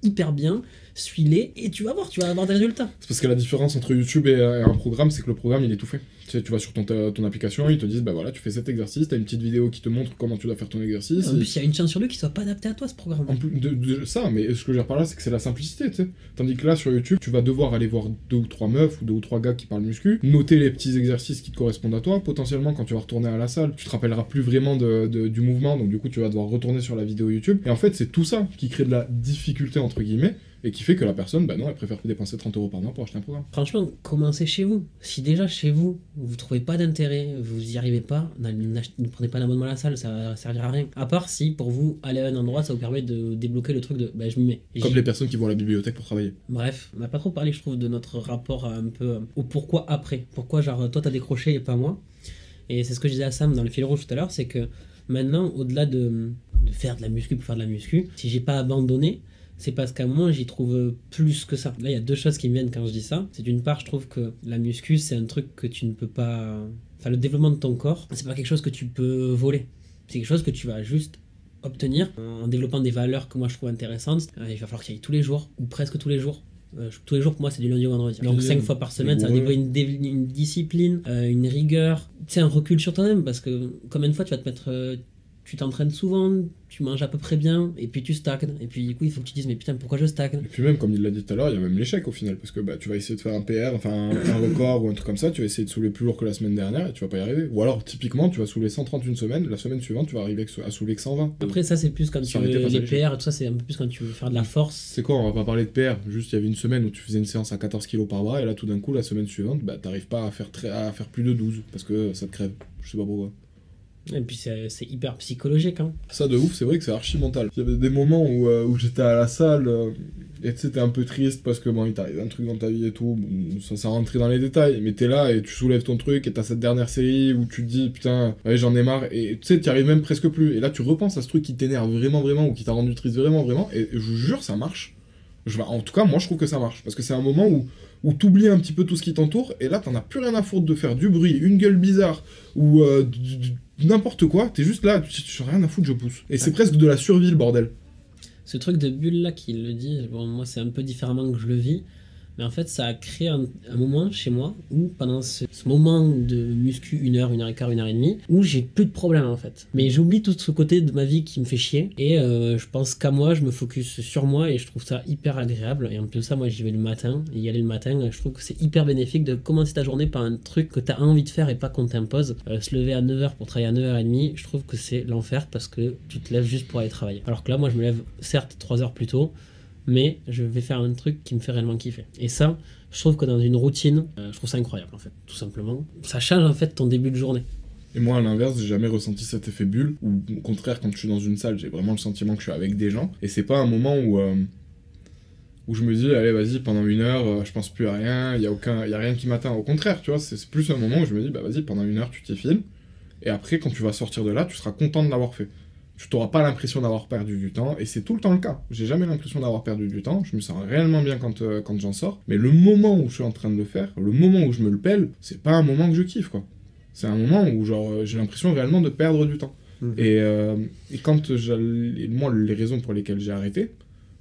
Speaker 3: hyper bien, suis-les et tu vas voir, tu vas avoir des résultats.
Speaker 4: C'est parce que la différence entre YouTube et, euh, et un programme, c'est que le programme, il est tout fait. Tu sais, tu vas sur ton, application, ils te disent, bah voilà, tu fais cet exercice, t'as une petite vidéo qui te montre comment tu dois faire ton exercice.
Speaker 3: En plus, il y a une chance sur deux qui soit pas adapté à toi ce programme.
Speaker 4: En plus de, de ça, mais ce que je veux dire par là, c'est que c'est la simplicité, tu sais. Tandis que là, sur YouTube, tu vas devoir aller voir deux ou trois meufs ou deux ou trois gars qui parlent muscu, noter les petits exercices qui te correspondent à toi. Potentiellement, quand tu vas retourner à la salle, tu te rappelleras plus vraiment de, de- du mouvement, donc du coup, tu vas devoir retourner sur la vidéo YouTube. Et en fait, c'est tout ça qui crée de la difficulté, entre guillemets, et qui fait que la personne, bah non, elle préfère dépenser 30 euros par mois pour acheter un programme.
Speaker 3: Franchement, commencez chez vous. Si déjà chez vous, vous trouvez pas d'intérêt, vous y arrivez pas, ne prenez pas d'abonnement à la salle, ça va servir à rien. À part si pour vous, aller à un endroit, ça vous permet de débloquer le truc de bah, je m'y mets. Et
Speaker 4: Comme les personnes qui vont à la bibliothèque pour travailler.
Speaker 3: Bref, on n'a pas trop parlé, je trouve, de notre rapport à un peu euh, au pourquoi après. Pourquoi, genre, toi t'as décroché et pas moi. Et c'est ce que je disais à Sam dans le fil rouge tout à l'heure, c'est que maintenant, au-delà de, de faire de la muscu pour faire de la muscu, si j'ai pas abandonné, c'est parce qu'à un moment j'y trouve plus que ça. Là, il y a deux choses qui me viennent quand je dis ça. C'est d'une part, je trouve que la muscu, c'est un truc que tu ne peux pas. Enfin, le développement de ton corps, c'est pas quelque chose que tu peux voler. C'est quelque chose que tu vas juste obtenir en développant des valeurs que moi je trouve intéressantes. Euh, il va falloir tu y ailles tous les jours, ou presque tous les jours. Euh, tous les jours pour moi c'est du lundi au vendredi. Donc
Speaker 4: Euh,
Speaker 3: 5 fois par semaine, ça va développer une, dé- une discipline, euh, une rigueur, c'est un recul sur toi-même parce que combien de fois tu vas te mettre, tu t'entraînes souvent, tu manges à peu près bien et puis tu stagnes. Et puis du coup il faut que tu te dises mais putain pourquoi je stagne?
Speaker 4: Et puis même, comme il l'a dit tout à l'heure, il y a même l'échec au final, parce que bah, tu vas essayer de faire un PR, enfin un, record ou un truc comme ça, tu vas essayer de soulever plus lourd que la semaine dernière et tu vas pas y arriver. Ou alors, typiquement, tu vas soulever 130 une semaine, la semaine suivante, tu vas arriver à soulever que 120.
Speaker 3: Après ça c'est plus quand tu veux les. PR et tout ça c'est un peu plus quand tu veux faire de la force.
Speaker 4: C'est quoi, on va pas parler de PR, juste il y avait une semaine où tu faisais une séance à 14 kg par bras et là tout d'un coup, la semaine suivante, bah t'arrives pas à faire, très- à faire plus de 12 parce que ça te crève. Je sais pas pourquoi.
Speaker 3: Et puis c'est hyper psychologique. Hein.
Speaker 4: Ça de ouf, c'est vrai que c'est archi mental. Il y avait des moments où, euh, où j'étais à la salle euh, et tu sais, t'es un peu triste parce que bon, il t'arrive un truc dans ta vie et tout. Ça, ça rentrer dans les détails, mais t'es là et tu soulèves ton truc et t'as cette dernière série où tu te dis putain, j'en ai marre et tu sais, t'y arrives même presque plus. Et là, tu repenses à ce truc qui t'énerve vraiment, vraiment ou qui t'a rendu triste vraiment, vraiment. Et je jure, ça marche. Je, en tout cas, moi, je trouve que ça marche parce que c'est un moment où où t'oublies un petit peu tout ce qui t'entoure, et là t'en as plus rien à foutre de faire du bruit, une gueule bizarre, ou euh, n'importe quoi, t'es juste là, tu tu rien à foutre, je pousse. Et c'est presque de la survie, le bordel.
Speaker 3: Ce truc de bulle là qui le dit, bon, moi c'est un peu différemment que je le vis, en fait ça a créé un, moment chez moi où pendant ce, moment de muscu, une heure, une heure et quart, une heure et demie, où j'ai plus de problème en fait. Mais j'oublie tout ce côté de ma vie qui me fait chier et euh, je pense qu'à moi, je me focus sur moi et je trouve ça hyper agréable. Et en plus de ça, moi j'y vais le matin, y aller le matin, je trouve que c'est hyper bénéfique de commencer ta journée par un truc que tu as envie de faire et pas qu'on t'impose. Euh, se lever à 9h pour travailler à 9h30, je trouve que c'est l'enfer parce que tu te lèves juste pour aller travailler. Alors que là, moi je me lève certes 3 heures plus tôt, mais je vais faire un truc qui me fait réellement kiffer. Et ça, je trouve que dans une routine, euh, je trouve ça incroyable en fait, tout simplement. Ça change en fait ton début de journée.
Speaker 4: Et moi, à l'inverse, j'ai jamais ressenti cet effet bulle, ou au contraire, quand je suis dans une salle, j'ai vraiment le sentiment que je suis avec des gens, et c'est pas un moment où. euh, où je me dis, allez, vas-y, pendant une heure, euh, je pense plus à rien, il y a, a rien qui m'atteint. Au contraire, tu vois, c'est plus un moment où je me dis, bah vas-y, pendant une heure, tu t'y filmes, et après, quand tu vas sortir de là, tu seras content de l'avoir fait. Tu n'auras pas l'impression d'avoir perdu du temps, et c'est tout le temps le cas. J'ai jamais l'impression d'avoir perdu du temps, je me sens réellement bien quand, euh, quand j'en sors, mais le moment où je suis en train de le faire, le moment où je me le pèle, c'est pas un moment que je kiffe, quoi. C'est un moment où, genre, euh, j'ai l'impression réellement de perdre du temps.
Speaker 3: Mhm.
Speaker 4: Et, euh, et quand j'ai... Moi, les raisons pour lesquelles j'ai arrêté,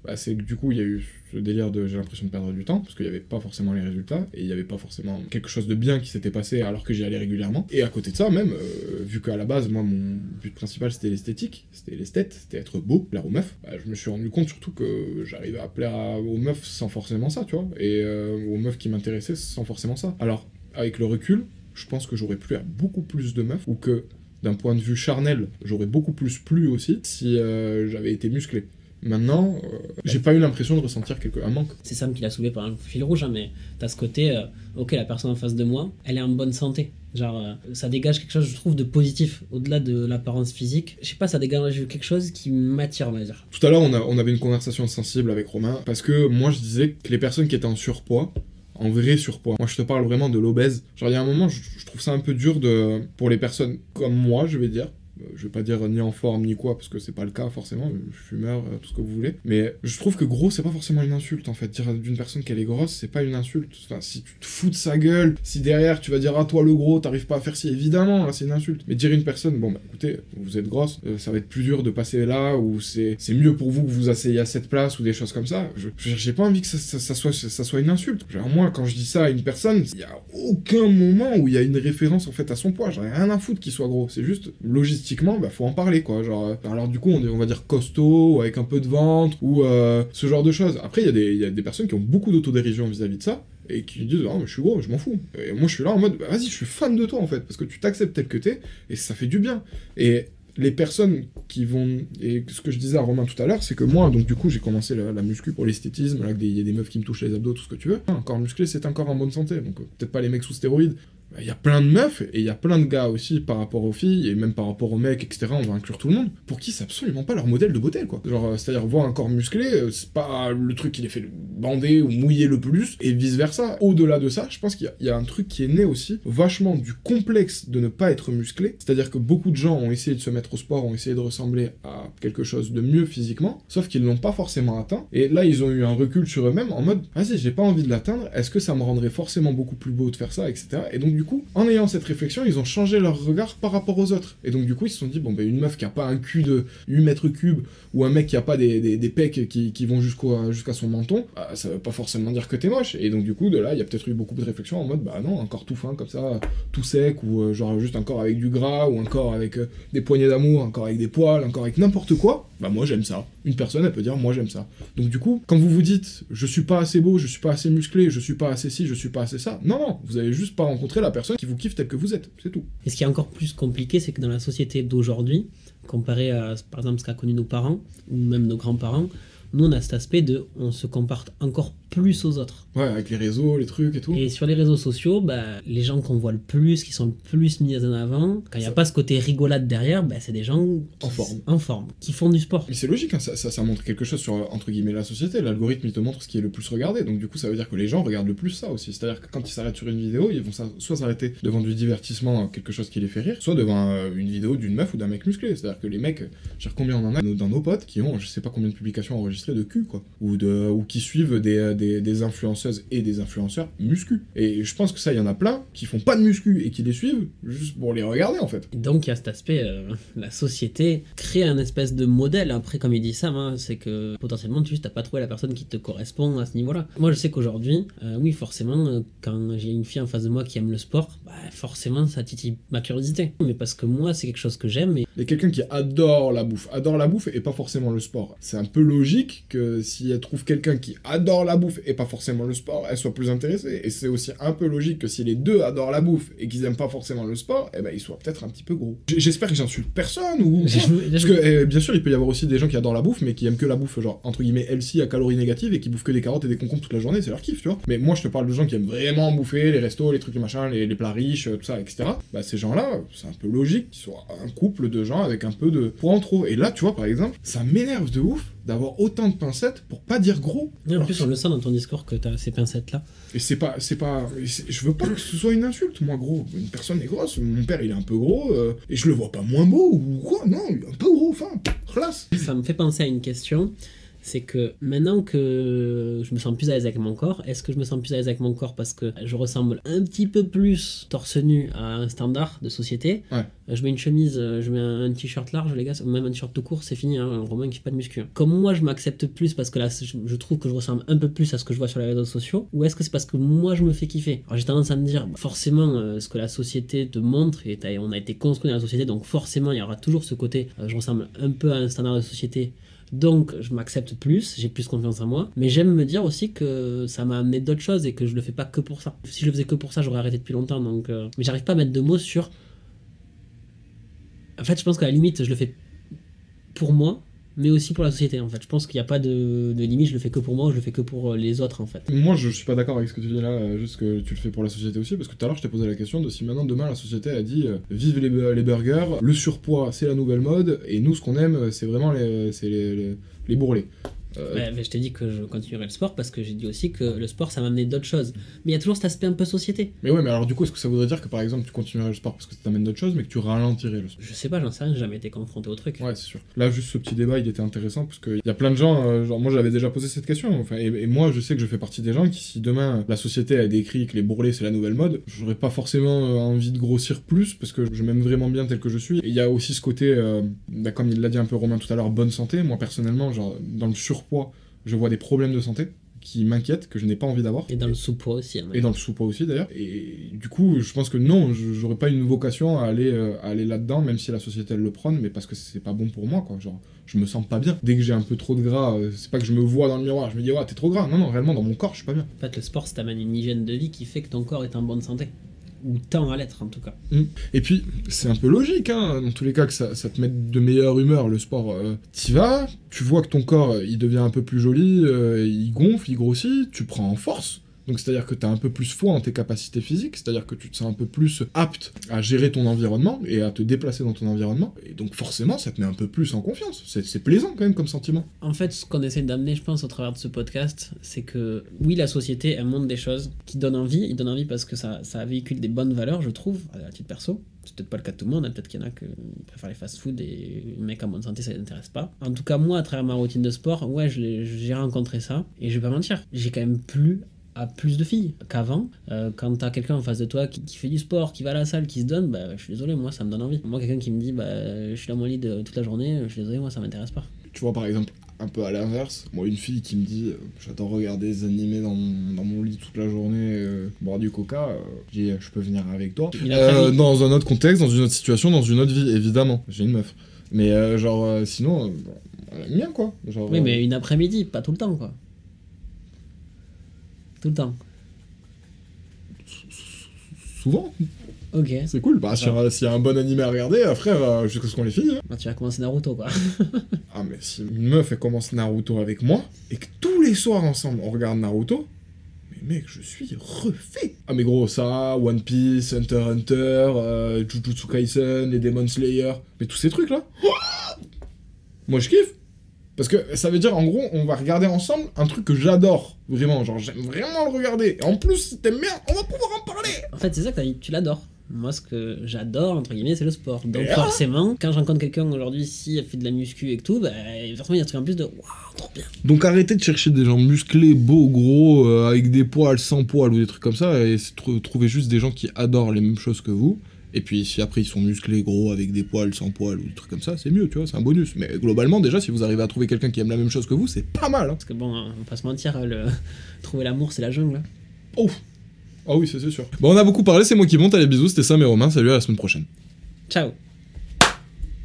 Speaker 4: bah, c'est que du coup, il y a eu ce délire de j'ai l'impression de perdre du temps, parce qu'il n'y avait pas forcément les résultats, et il n'y avait pas forcément quelque chose de bien qui s'était passé alors que j'y allais régulièrement. Et à côté de ça, même, euh, vu qu'à la base, moi, mon but principal, c'était l'esthétique, c'était l'esthète, c'était être beau, plaire aux meufs, bah, je me suis rendu compte surtout que j'arrivais à plaire aux meufs sans forcément ça, tu vois, et euh, aux meufs qui m'intéressaient sans forcément ça. Alors, avec le recul, je pense que j'aurais plu à beaucoup plus de meufs, ou que d'un point de vue charnel, j'aurais beaucoup plus plu aussi si euh, j'avais été musclé. Maintenant, euh, j'ai pas eu l'impression de ressentir quelque... un manque.
Speaker 3: C'est Sam qui l'a soulevé par un fil rouge, hein, mais t'as ce côté, euh, ok, la personne en face de moi, elle est en bonne santé. Genre, euh, ça dégage quelque chose, je trouve, de positif, au-delà de l'apparence physique. Je sais pas, ça dégage quelque chose qui m'attire, on va dire.
Speaker 4: Tout à l'heure, on, avait une conversation sensible avec Romain, parce que moi, je disais que les personnes qui étaient en surpoids, en vrai surpoids, moi, je te parle vraiment de l'obèse. Genre, il y a un moment, je, je trouve ça un peu dur de, pour les personnes comme moi, je vais dire, je vais pas dire ni en forme ni quoi, parce que c'est pas le cas forcément, suis fumeur, euh, tout ce que vous voulez. Mais je trouve que gros, c'est pas forcément une insulte en fait. Dire d'une personne qu'elle est grosse, c'est pas une insulte. Enfin, si tu te fous de sa gueule, si derrière tu vas dire ah toi le gros, t'arrives pas à faire ci, évidemment, c'est une insulte. Mais dire une personne, bon bah écoutez, vous êtes grosse, euh, ça va être plus dur de passer là, ou c'est mieux pour vous que vous asseyez à cette place, ou des choses comme ça. Je j'ai pas envie que ça, soit, ça soit une insulte. Genre moi, quand je dis ça à une personne, il y a aucun moment où il y a une référence en fait à son poids. J'en ai rien à foutre qu'il soit gros. C'est juste logistiquement, bah faut en parler quoi. Genre, euh, alors du coup, on, est- on va dire costaud, ou avec un peu de ventre, ou euh, ce genre de choses. Après, il y, a des- personnes qui ont beaucoup d'autodérision vis-à-vis de ça. Et qui disent, ah, mais je suis gros, je m'en fous. Et moi, je suis là en mode, bah, vas-y, je suis fan de toi en fait, parce que tu t'acceptes tel que t'es, et ça fait du bien. Et les personnes qui vont. Et ce que je disais à Romain tout à l'heure, c'est que moi, donc du coup, j'ai commencé la, la muscu pour l'esthétisme, là, il y a des meufs qui me touchent les abdos, tout ce que tu veux. Un corps musclé, c'est un corps en bonne santé, donc euh, peut-être pas les mecs sous stéroïdes. Bah, Il y a plein de meufs et il y a plein de gars aussi par rapport aux filles et même par rapport aux mecs, etc. On va inclure tout le monde. Pour qui c'est absolument pas leur modèle de beauté, quoi. Genre, euh, c'est-à-dire voir un corps musclé, euh, c'est pas le truc qui les fait bander ou mouiller le plus et vice versa. Au-delà de ça, je pense qu'il y a- un truc qui est né aussi vachement du complexe de ne pas être musclé. C'est-à-dire que beaucoup de gens ont essayé de se mettre au sport, ont essayé de ressembler à quelque chose de mieux physiquement, sauf qu'ils l'ont pas forcément atteint. Et là, ils ont eu un recul sur eux-mêmes en mode, vas-y, j'ai pas envie de l'atteindre. Est-ce que ça me rendrait forcément beaucoup plus beau de faire ça, etc. Et donc du coup, en ayant cette réflexion, ils ont changé leur regard par rapport aux autres. Et donc du coup, ils se sont dit, bon, ben une meuf qui a pas un cul de 8 mètres cubes, ou un mec qui a pas des, des, pecs qui, qui vont jusqu'à son menton, bah, ça veut pas forcément dire que t'es moche. Et donc du coup, de là, il y a peut-être eu beaucoup de réflexions en mode, bah non, un corps tout fin comme ça, tout sec, ou euh, genre juste un corps avec du gras, ou un corps avec euh, des poignées d'amour, un corps avec des poils, un corps avec n'importe quoi, bah moi j'aime ça. Une personne, elle peut dire, moi j'aime ça. Donc du coup, quand vous vous dites, je suis pas assez beau, je suis pas assez musclé, je suis pas assez ci, je suis pas assez ça, non, non, vous avez juste pas rencontré la personne qui vous kiffe tel que vous êtes, c'est tout.
Speaker 3: Et ce qui est encore plus compliqué, c'est que dans la société d'aujourd'hui, comparé à par exemple ce qu'a connu nos parents, ou même nos grands-parents, nous on a cet aspect de on se compare encore plus aux autres.
Speaker 4: Ouais, avec les réseaux, les trucs et tout.
Speaker 3: Et sur les réseaux sociaux, bah, les gens qu'on voit le plus, qui sont le plus mis en avant, quand il n'y a
Speaker 4: Ça-
Speaker 3: pas ce côté rigolade derrière, bah, c'est des gens
Speaker 4: En forme.
Speaker 3: en forme, qui font du sport.
Speaker 4: Mais c'est logique, hein, ça, ça, ça montre quelque chose sur, entre guillemets, la société. L'algorithme, il te montre ce qui est le plus regardé. Donc, du coup, ça veut dire que les gens regardent le plus ça aussi. C'est-à-dire que quand ils s'arrêtent sur une vidéo, ils vont soit s'arrêter devant du divertissement, euh, quelque chose qui les fait rire, soit devant euh, une vidéo d'une meuf ou d'un mec musclé. C'est-à-dire que les mecs, je combien on en a dans nos potes qui ont, je sais pas combien de publications enregistrées de cul, quoi. Ou, de, ou qui suivent des, euh, des, des influenceuses et des influenceurs muscu. Et je pense que ça, il y en a plein qui font pas de muscu et qui les suivent juste pour les regarder, en fait.
Speaker 3: Donc il y a cet aspect, euh, la société crée un espèce de modèle. Après, comme il dit Sam, hein, c'est que potentiellement tu n'as pas trouvé la personne qui te correspond à ce niveau-là. Moi, je sais qu'aujourd'hui, euh, oui, forcément, euh, quand j'ai une fille en face de moi qui aime le sport, bah, forcément, ça titille ma curiosité. Mais parce que moi, c'est quelque chose que j'aime. Et
Speaker 4: Et quelqu'un qui adore la bouffe, adore la bouffe et pas forcément le sport. C'est un peu logique que si elle trouve quelqu'un qui adore la bouffe et pas forcément le sport, elle soit plus intéressée. Et c'est aussi un peu logique que si les deux adorent la bouffe et qu'ils aiment pas forcément le sport, eh ben ils soient peut-être un petit peu gros. J'espère que j'insulte personne ou. Parce que eh, bien sûr, il peut y avoir aussi des gens qui adorent la bouffe, mais qui aiment que la bouffe, genre entre guillemets healthy à calories négatives et qui bouffent que des carottes et des concombres toute la journée, c'est leur kiff, tu vois. Mais moi, je te parle de gens qui aiment vraiment bouffer les restos, les trucs les machins, les, les plats riches, tout ça, etc. Bah, ces gens-là, c'est un peu logique qu'ils soient un couple de gens avec un peu de poids en trop. Et là, tu vois, par exemple, ça m'énerve de ouf d'avoir autant de pincettes pour pas dire gros.
Speaker 3: Et en plus, on le sent dans ton discours que tu as ces pincettes-là.
Speaker 4: et c'est pas, c'est pas, je veux pas que ce soit une insulte, moi gros. Une personne est grosse, mon père il est un peu gros, euh, et je le vois pas moins beau ou quoi, non, il est un peu gros, enfin, place.
Speaker 3: Ça me fait penser à une question. C'est que maintenant que je me sens plus à l'aise avec mon corps, est-ce que je me sens plus à l'aise avec mon corps parce que je ressemble un petit peu plus torse nu à un standard de société?
Speaker 4: Ouais.
Speaker 3: Je mets une chemise, euh, je mets un, t-shirt large, les gars, ou même un t-shirt tout court, c'est fini. Hein, Romain qui fait pas de muscu. Comme moi, je m'accepte plus parce que là, je, trouve que je ressemble un peu plus à ce que je vois sur les réseaux sociaux, ou est-ce que c'est parce que moi, je me fais kiffer? Alors j'ai tendance à me dire, bah, forcément, euh, ce que la société te montre, et on a été construit dans la société, donc forcément, il y aura toujours ce côté, euh, je ressemble un peu à un standard de société. Donc, je m'accepte plus, j'ai plus confiance en moi. Mais j'aime me dire aussi que ça m'a amené d'autres choses et que je le fais pas que pour ça. Si je le faisais que pour ça, j'aurais arrêté depuis longtemps. Donc, euh, mais j'arrive pas à mettre de mots sur. En fait, je pense qu'à la limite, je le fais pour moi, mais aussi pour la société. En fait, je pense qu'il n'y a pas de, de limite. Je le fais que pour moi, je le fais que pour euh, les autres. En fait.
Speaker 4: Moi, je suis pas d'accord avec ce que tu dis là, euh, juste que tu le fais pour la société aussi, parce que tout à l'heure, je t'ai posé la question de si maintenant, demain, la société a dit euh, vive les, les burgers, le surpoids, c'est la nouvelle mode, et nous, ce qu'on aime, c'est vraiment les, les, les, les bourrelets. Euh,
Speaker 3: Ouais, mais je t'ai dit que je continuerai le sport parce que j'ai dit aussi que le sport, ça m'a amené d'autres choses. Mais il y a toujours cet aspect un peu société.
Speaker 4: Mais ouais, mais alors du coup, est-ce que ça voudrait dire que par exemple, tu continuerais le sport parce que ça t'amène d'autres choses, mais que tu ralentirais le sport?
Speaker 3: Je sais pas, j'en sais rien, j'ai jamais été confronté au truc.
Speaker 4: Ouais, c'est sûr. Là, juste ce petit débat, il était intéressant parce qu'il y a plein de gens, euh, genre moi j'avais déjà posé cette question, enfin, et, et moi je sais que je fais partie des gens qui, si demain la société a décrit que les bourrelets c'est la nouvelle mode, j'aurais pas forcément euh, envie de grossir plus parce que je m'aime vraiment bien tel que je suis. Et il y a aussi ce côté, bah, comme il l'a dit un peu Romain tout à l'heure, bonne santé. Moi personnellement, genre dans le surpoids, je vois des problèmes de santé qui m'inquiètent, que je n'ai pas envie d'avoir.
Speaker 3: Et dans le sous-poids aussi. hein,
Speaker 4: Et dans le sous-poids aussi d'ailleurs. Et du coup, je pense que non, je- j'aurais pas une vocation à aller, euh, à aller là-dedans, même si la société elle le prône, mais parce que c'est pas bon pour moi, quoi. Genre, je me sens pas bien. Dès que j'ai un peu trop de gras, euh, c'est pas que je me vois dans le miroir, je me dis, ouais, t'es trop gras. Non, non, réellement, dans mon corps, je suis pas bien.
Speaker 3: En fait, le sport, ça t'amène une hygiène de vie qui fait que ton corps est en bonne santé. Ou tend à l'être, en tout cas.
Speaker 4: Et puis, c'est un peu logique, hein, dans tous les cas, que ça, te mette de meilleure humeur, le sport. Euh, T'y vas, tu vois que ton corps, il devient un peu plus joli, euh, il gonfle, il grossit, tu prends en force. Donc c'est-à-dire que tu as un peu plus foi en tes capacités physiques, c'est-à-dire que tu te sens un peu plus apte à gérer ton environnement et à te déplacer dans ton environnement. Et donc forcément, ça te met un peu plus en confiance. C'est plaisant quand même comme sentiment.
Speaker 3: En fait, ce qu'on essaie d'amener, je pense, au travers de ce podcast, c'est que oui, la société, elle montre des choses qui donnent envie. Il donne envie parce que ça, ça véhicule des bonnes valeurs, je trouve, à titre perso. C'est peut-être pas le cas de tout le monde, hein. peut-être qu'il y en a qui préfèrent les fast-food et les mecs en bonne santé, ça les intéresse pas. En tout cas, moi, à travers ma routine de sport, ouais, j'ai rencontré ça. Et je vais pas mentir, j'ai quand même plus à plus de filles qu'avant. Euh, quand t'as quelqu'un en face de toi qui, qui fait du sport, qui va à la salle, qui se donne, bah, je suis désolé, moi, ça me donne envie. Moi, quelqu'un qui me dit, bah, je suis dans mon lit de- toute la journée, je suis désolé, moi, ça m'intéresse pas.
Speaker 4: Tu vois par exemple, un peu à l'inverse, moi une fille qui me dit euh, j'adore regarder des animés dans mon, dans mon lit toute la journée, euh, boire du coca, euh, je dis je peux venir avec toi. Dans un autre contexte, dans une autre situation, dans une autre vie, évidemment. J'ai une meuf. Mais genre sinon, bien quoi. Genre,
Speaker 3: Oui, mais une après-midi, pas tout le temps, quoi. Tout le temps.
Speaker 4: souvent,
Speaker 3: Ok.
Speaker 4: c'est cool. Bah, s'il y a- s'il y a un bon animé à regarder, après, euh, jusqu'à ce qu'on les finit. hein.
Speaker 3: Bah, tu vas commencer Naruto, quoi.
Speaker 4: Ah, mais si une meuf elle commence Naruto avec moi, et que tous les soirs ensemble on regarde Naruto, mais mec, je suis refait. Ah, mais gros, ça, One Piece, Hunter x Hunter, euh, Jujutsu Kaisen, les Demon Slayer, mais tous ces trucs là. Moi je kiffe. Parce que ça veut dire, en gros, on va regarder ensemble un truc que j'adore. Vraiment, genre, j'aime vraiment le regarder. Et en plus, si t'aimes bien, on va pouvoir en parler.
Speaker 3: En fait, c'est ça que t'as dit, tu l'adores. Moi, ce que j'adore, entre guillemets, c'est le sport. Donc,
Speaker 4: Et
Speaker 3: forcément, quand je rencontre quelqu'un aujourd'hui, si elle fait de la muscu et que tout, bah, forcément, il y a un truc en plus de waouh, trop bien.
Speaker 4: Donc arrêtez de chercher des gens musclés, beaux, gros, euh, avec des poils, sans poils ou des trucs comme ça, et c'est tr- trouvez juste des gens qui adorent les mêmes choses que vous. Et puis si après ils sont musclés, gros, avec des poils, sans poils ou des trucs comme ça, c'est mieux, tu vois, c'est un bonus. Mais globalement, déjà, si vous arrivez à trouver quelqu'un qui aime la même chose que vous, c'est pas mal. Hein.
Speaker 3: Parce que bon, on va pas se mentir, le... trouver l'amour, c'est la jungle.
Speaker 4: Oh Ah oui, ça, c'est sûr. Bon, on a beaucoup parlé, c'est moi qui monte, allez bisous, c'était Sam et Romain, salut à la semaine prochaine.
Speaker 3: Ciao.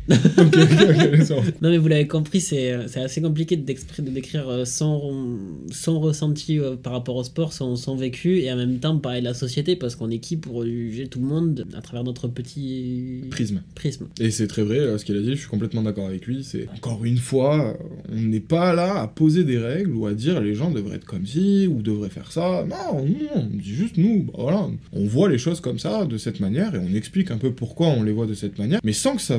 Speaker 3: Non, mais vous l'avez compris, c'est c'est assez compliqué de décrire euh, son, son ressenti euh, par rapport au sport, son, son vécu, et en même temps parler de la société, parce qu'on est qui pour juger tout le monde à travers notre petit
Speaker 4: Prisme.
Speaker 3: prisme.
Speaker 4: Et c'est très vrai, euh, ce qu'il a dit, je suis complètement d'accord avec lui. C'est encore une fois, euh, on n'est pas là à poser des règles ou à dire les gens devraient être comme ci ou devraient faire ça. Non, non, on dit juste nous, bah voilà, on voit les choses comme ça, de cette manière, et on explique un peu pourquoi on les voit de cette manière, mais sans que ça,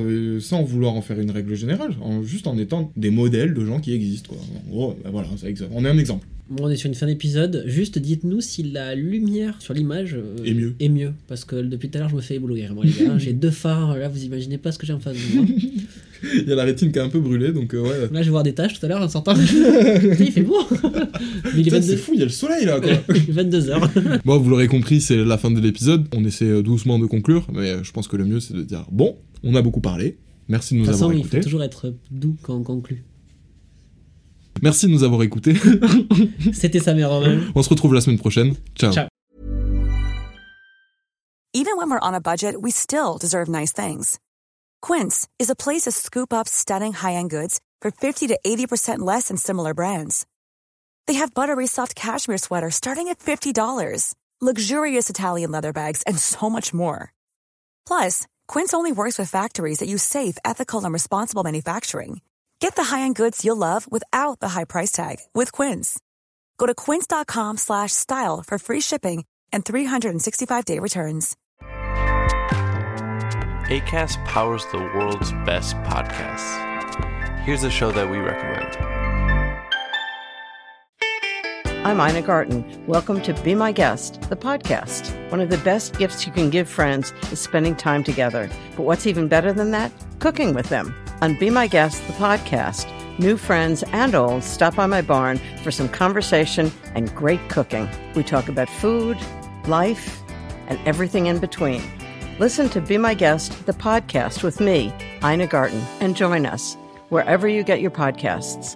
Speaker 4: sans vouloir en faire une règle générale, en- juste en étant des modèles de gens qui existent. Quoi. En gros, bah voilà, ça existe. on est un exemple.
Speaker 3: Bon, on est sur une fin d'épisode. Juste dites-nous si la lumière sur l'image euh,
Speaker 4: Est mieux.
Speaker 3: Est mieux. Parce que depuis tout à l'heure, je me fais éblouir, moi, les gars. j'ai deux phares. Là, vous imaginez pas ce que j'ai en face de moi.
Speaker 4: Il y a la rétine qui est un peu brûlée, donc euh, ouais.
Speaker 3: Là, je vais voir des taches tout à l'heure en sortant. Il fait beau Mais il est
Speaker 4: Putain, c'est
Speaker 3: 22
Speaker 4: fou, il y a le soleil là quoi.
Speaker 3: 22h.
Speaker 4: bon, vous l'aurez compris, c'est la fin de l'épisode. On essaie euh, doucement de conclure, mais je pense que le mieux c'est de dire bon, on a beaucoup parlé. Merci de
Speaker 3: De
Speaker 4: nous
Speaker 3: toute façon,
Speaker 4: avoir
Speaker 3: il faut
Speaker 4: écoutés.
Speaker 3: toujours être doux quand on conclut.
Speaker 4: Merci de nous avoir écoutés.
Speaker 3: C'était sa mère Romain.
Speaker 4: on se retrouve la semaine prochaine. Ciao.
Speaker 3: Ciao.
Speaker 5: Even when we're on a budget, we still deserve nice things. Quince is a place to scoop up stunning high-end goods for 50 to 80% less than similar brands. They have buttery soft cashmere sweaters starting at $50, luxurious Italian leather bags, and so much more. Plus, Quince only works with factories that use safe, ethical, and responsible manufacturing. Get the high-end goods you'll love without the high price tag with Quince. Go to quince.com slash style for free shipping and 365-day returns.
Speaker 6: ACAST powers the world's best podcasts. Here's a show that we recommend.
Speaker 7: I'm Ina Garten. Welcome to Be My Guest, the podcast. One of the best gifts you can give friends is spending time together. But what's even better than that? Cooking with them. On Be My Guest, the podcast, new friends and old stop by my barn for some conversation and great cooking. We talk about food, life, and everything in between. Listen to Be My Guest, the podcast with me, Ina Garten, and join us wherever you get your podcasts.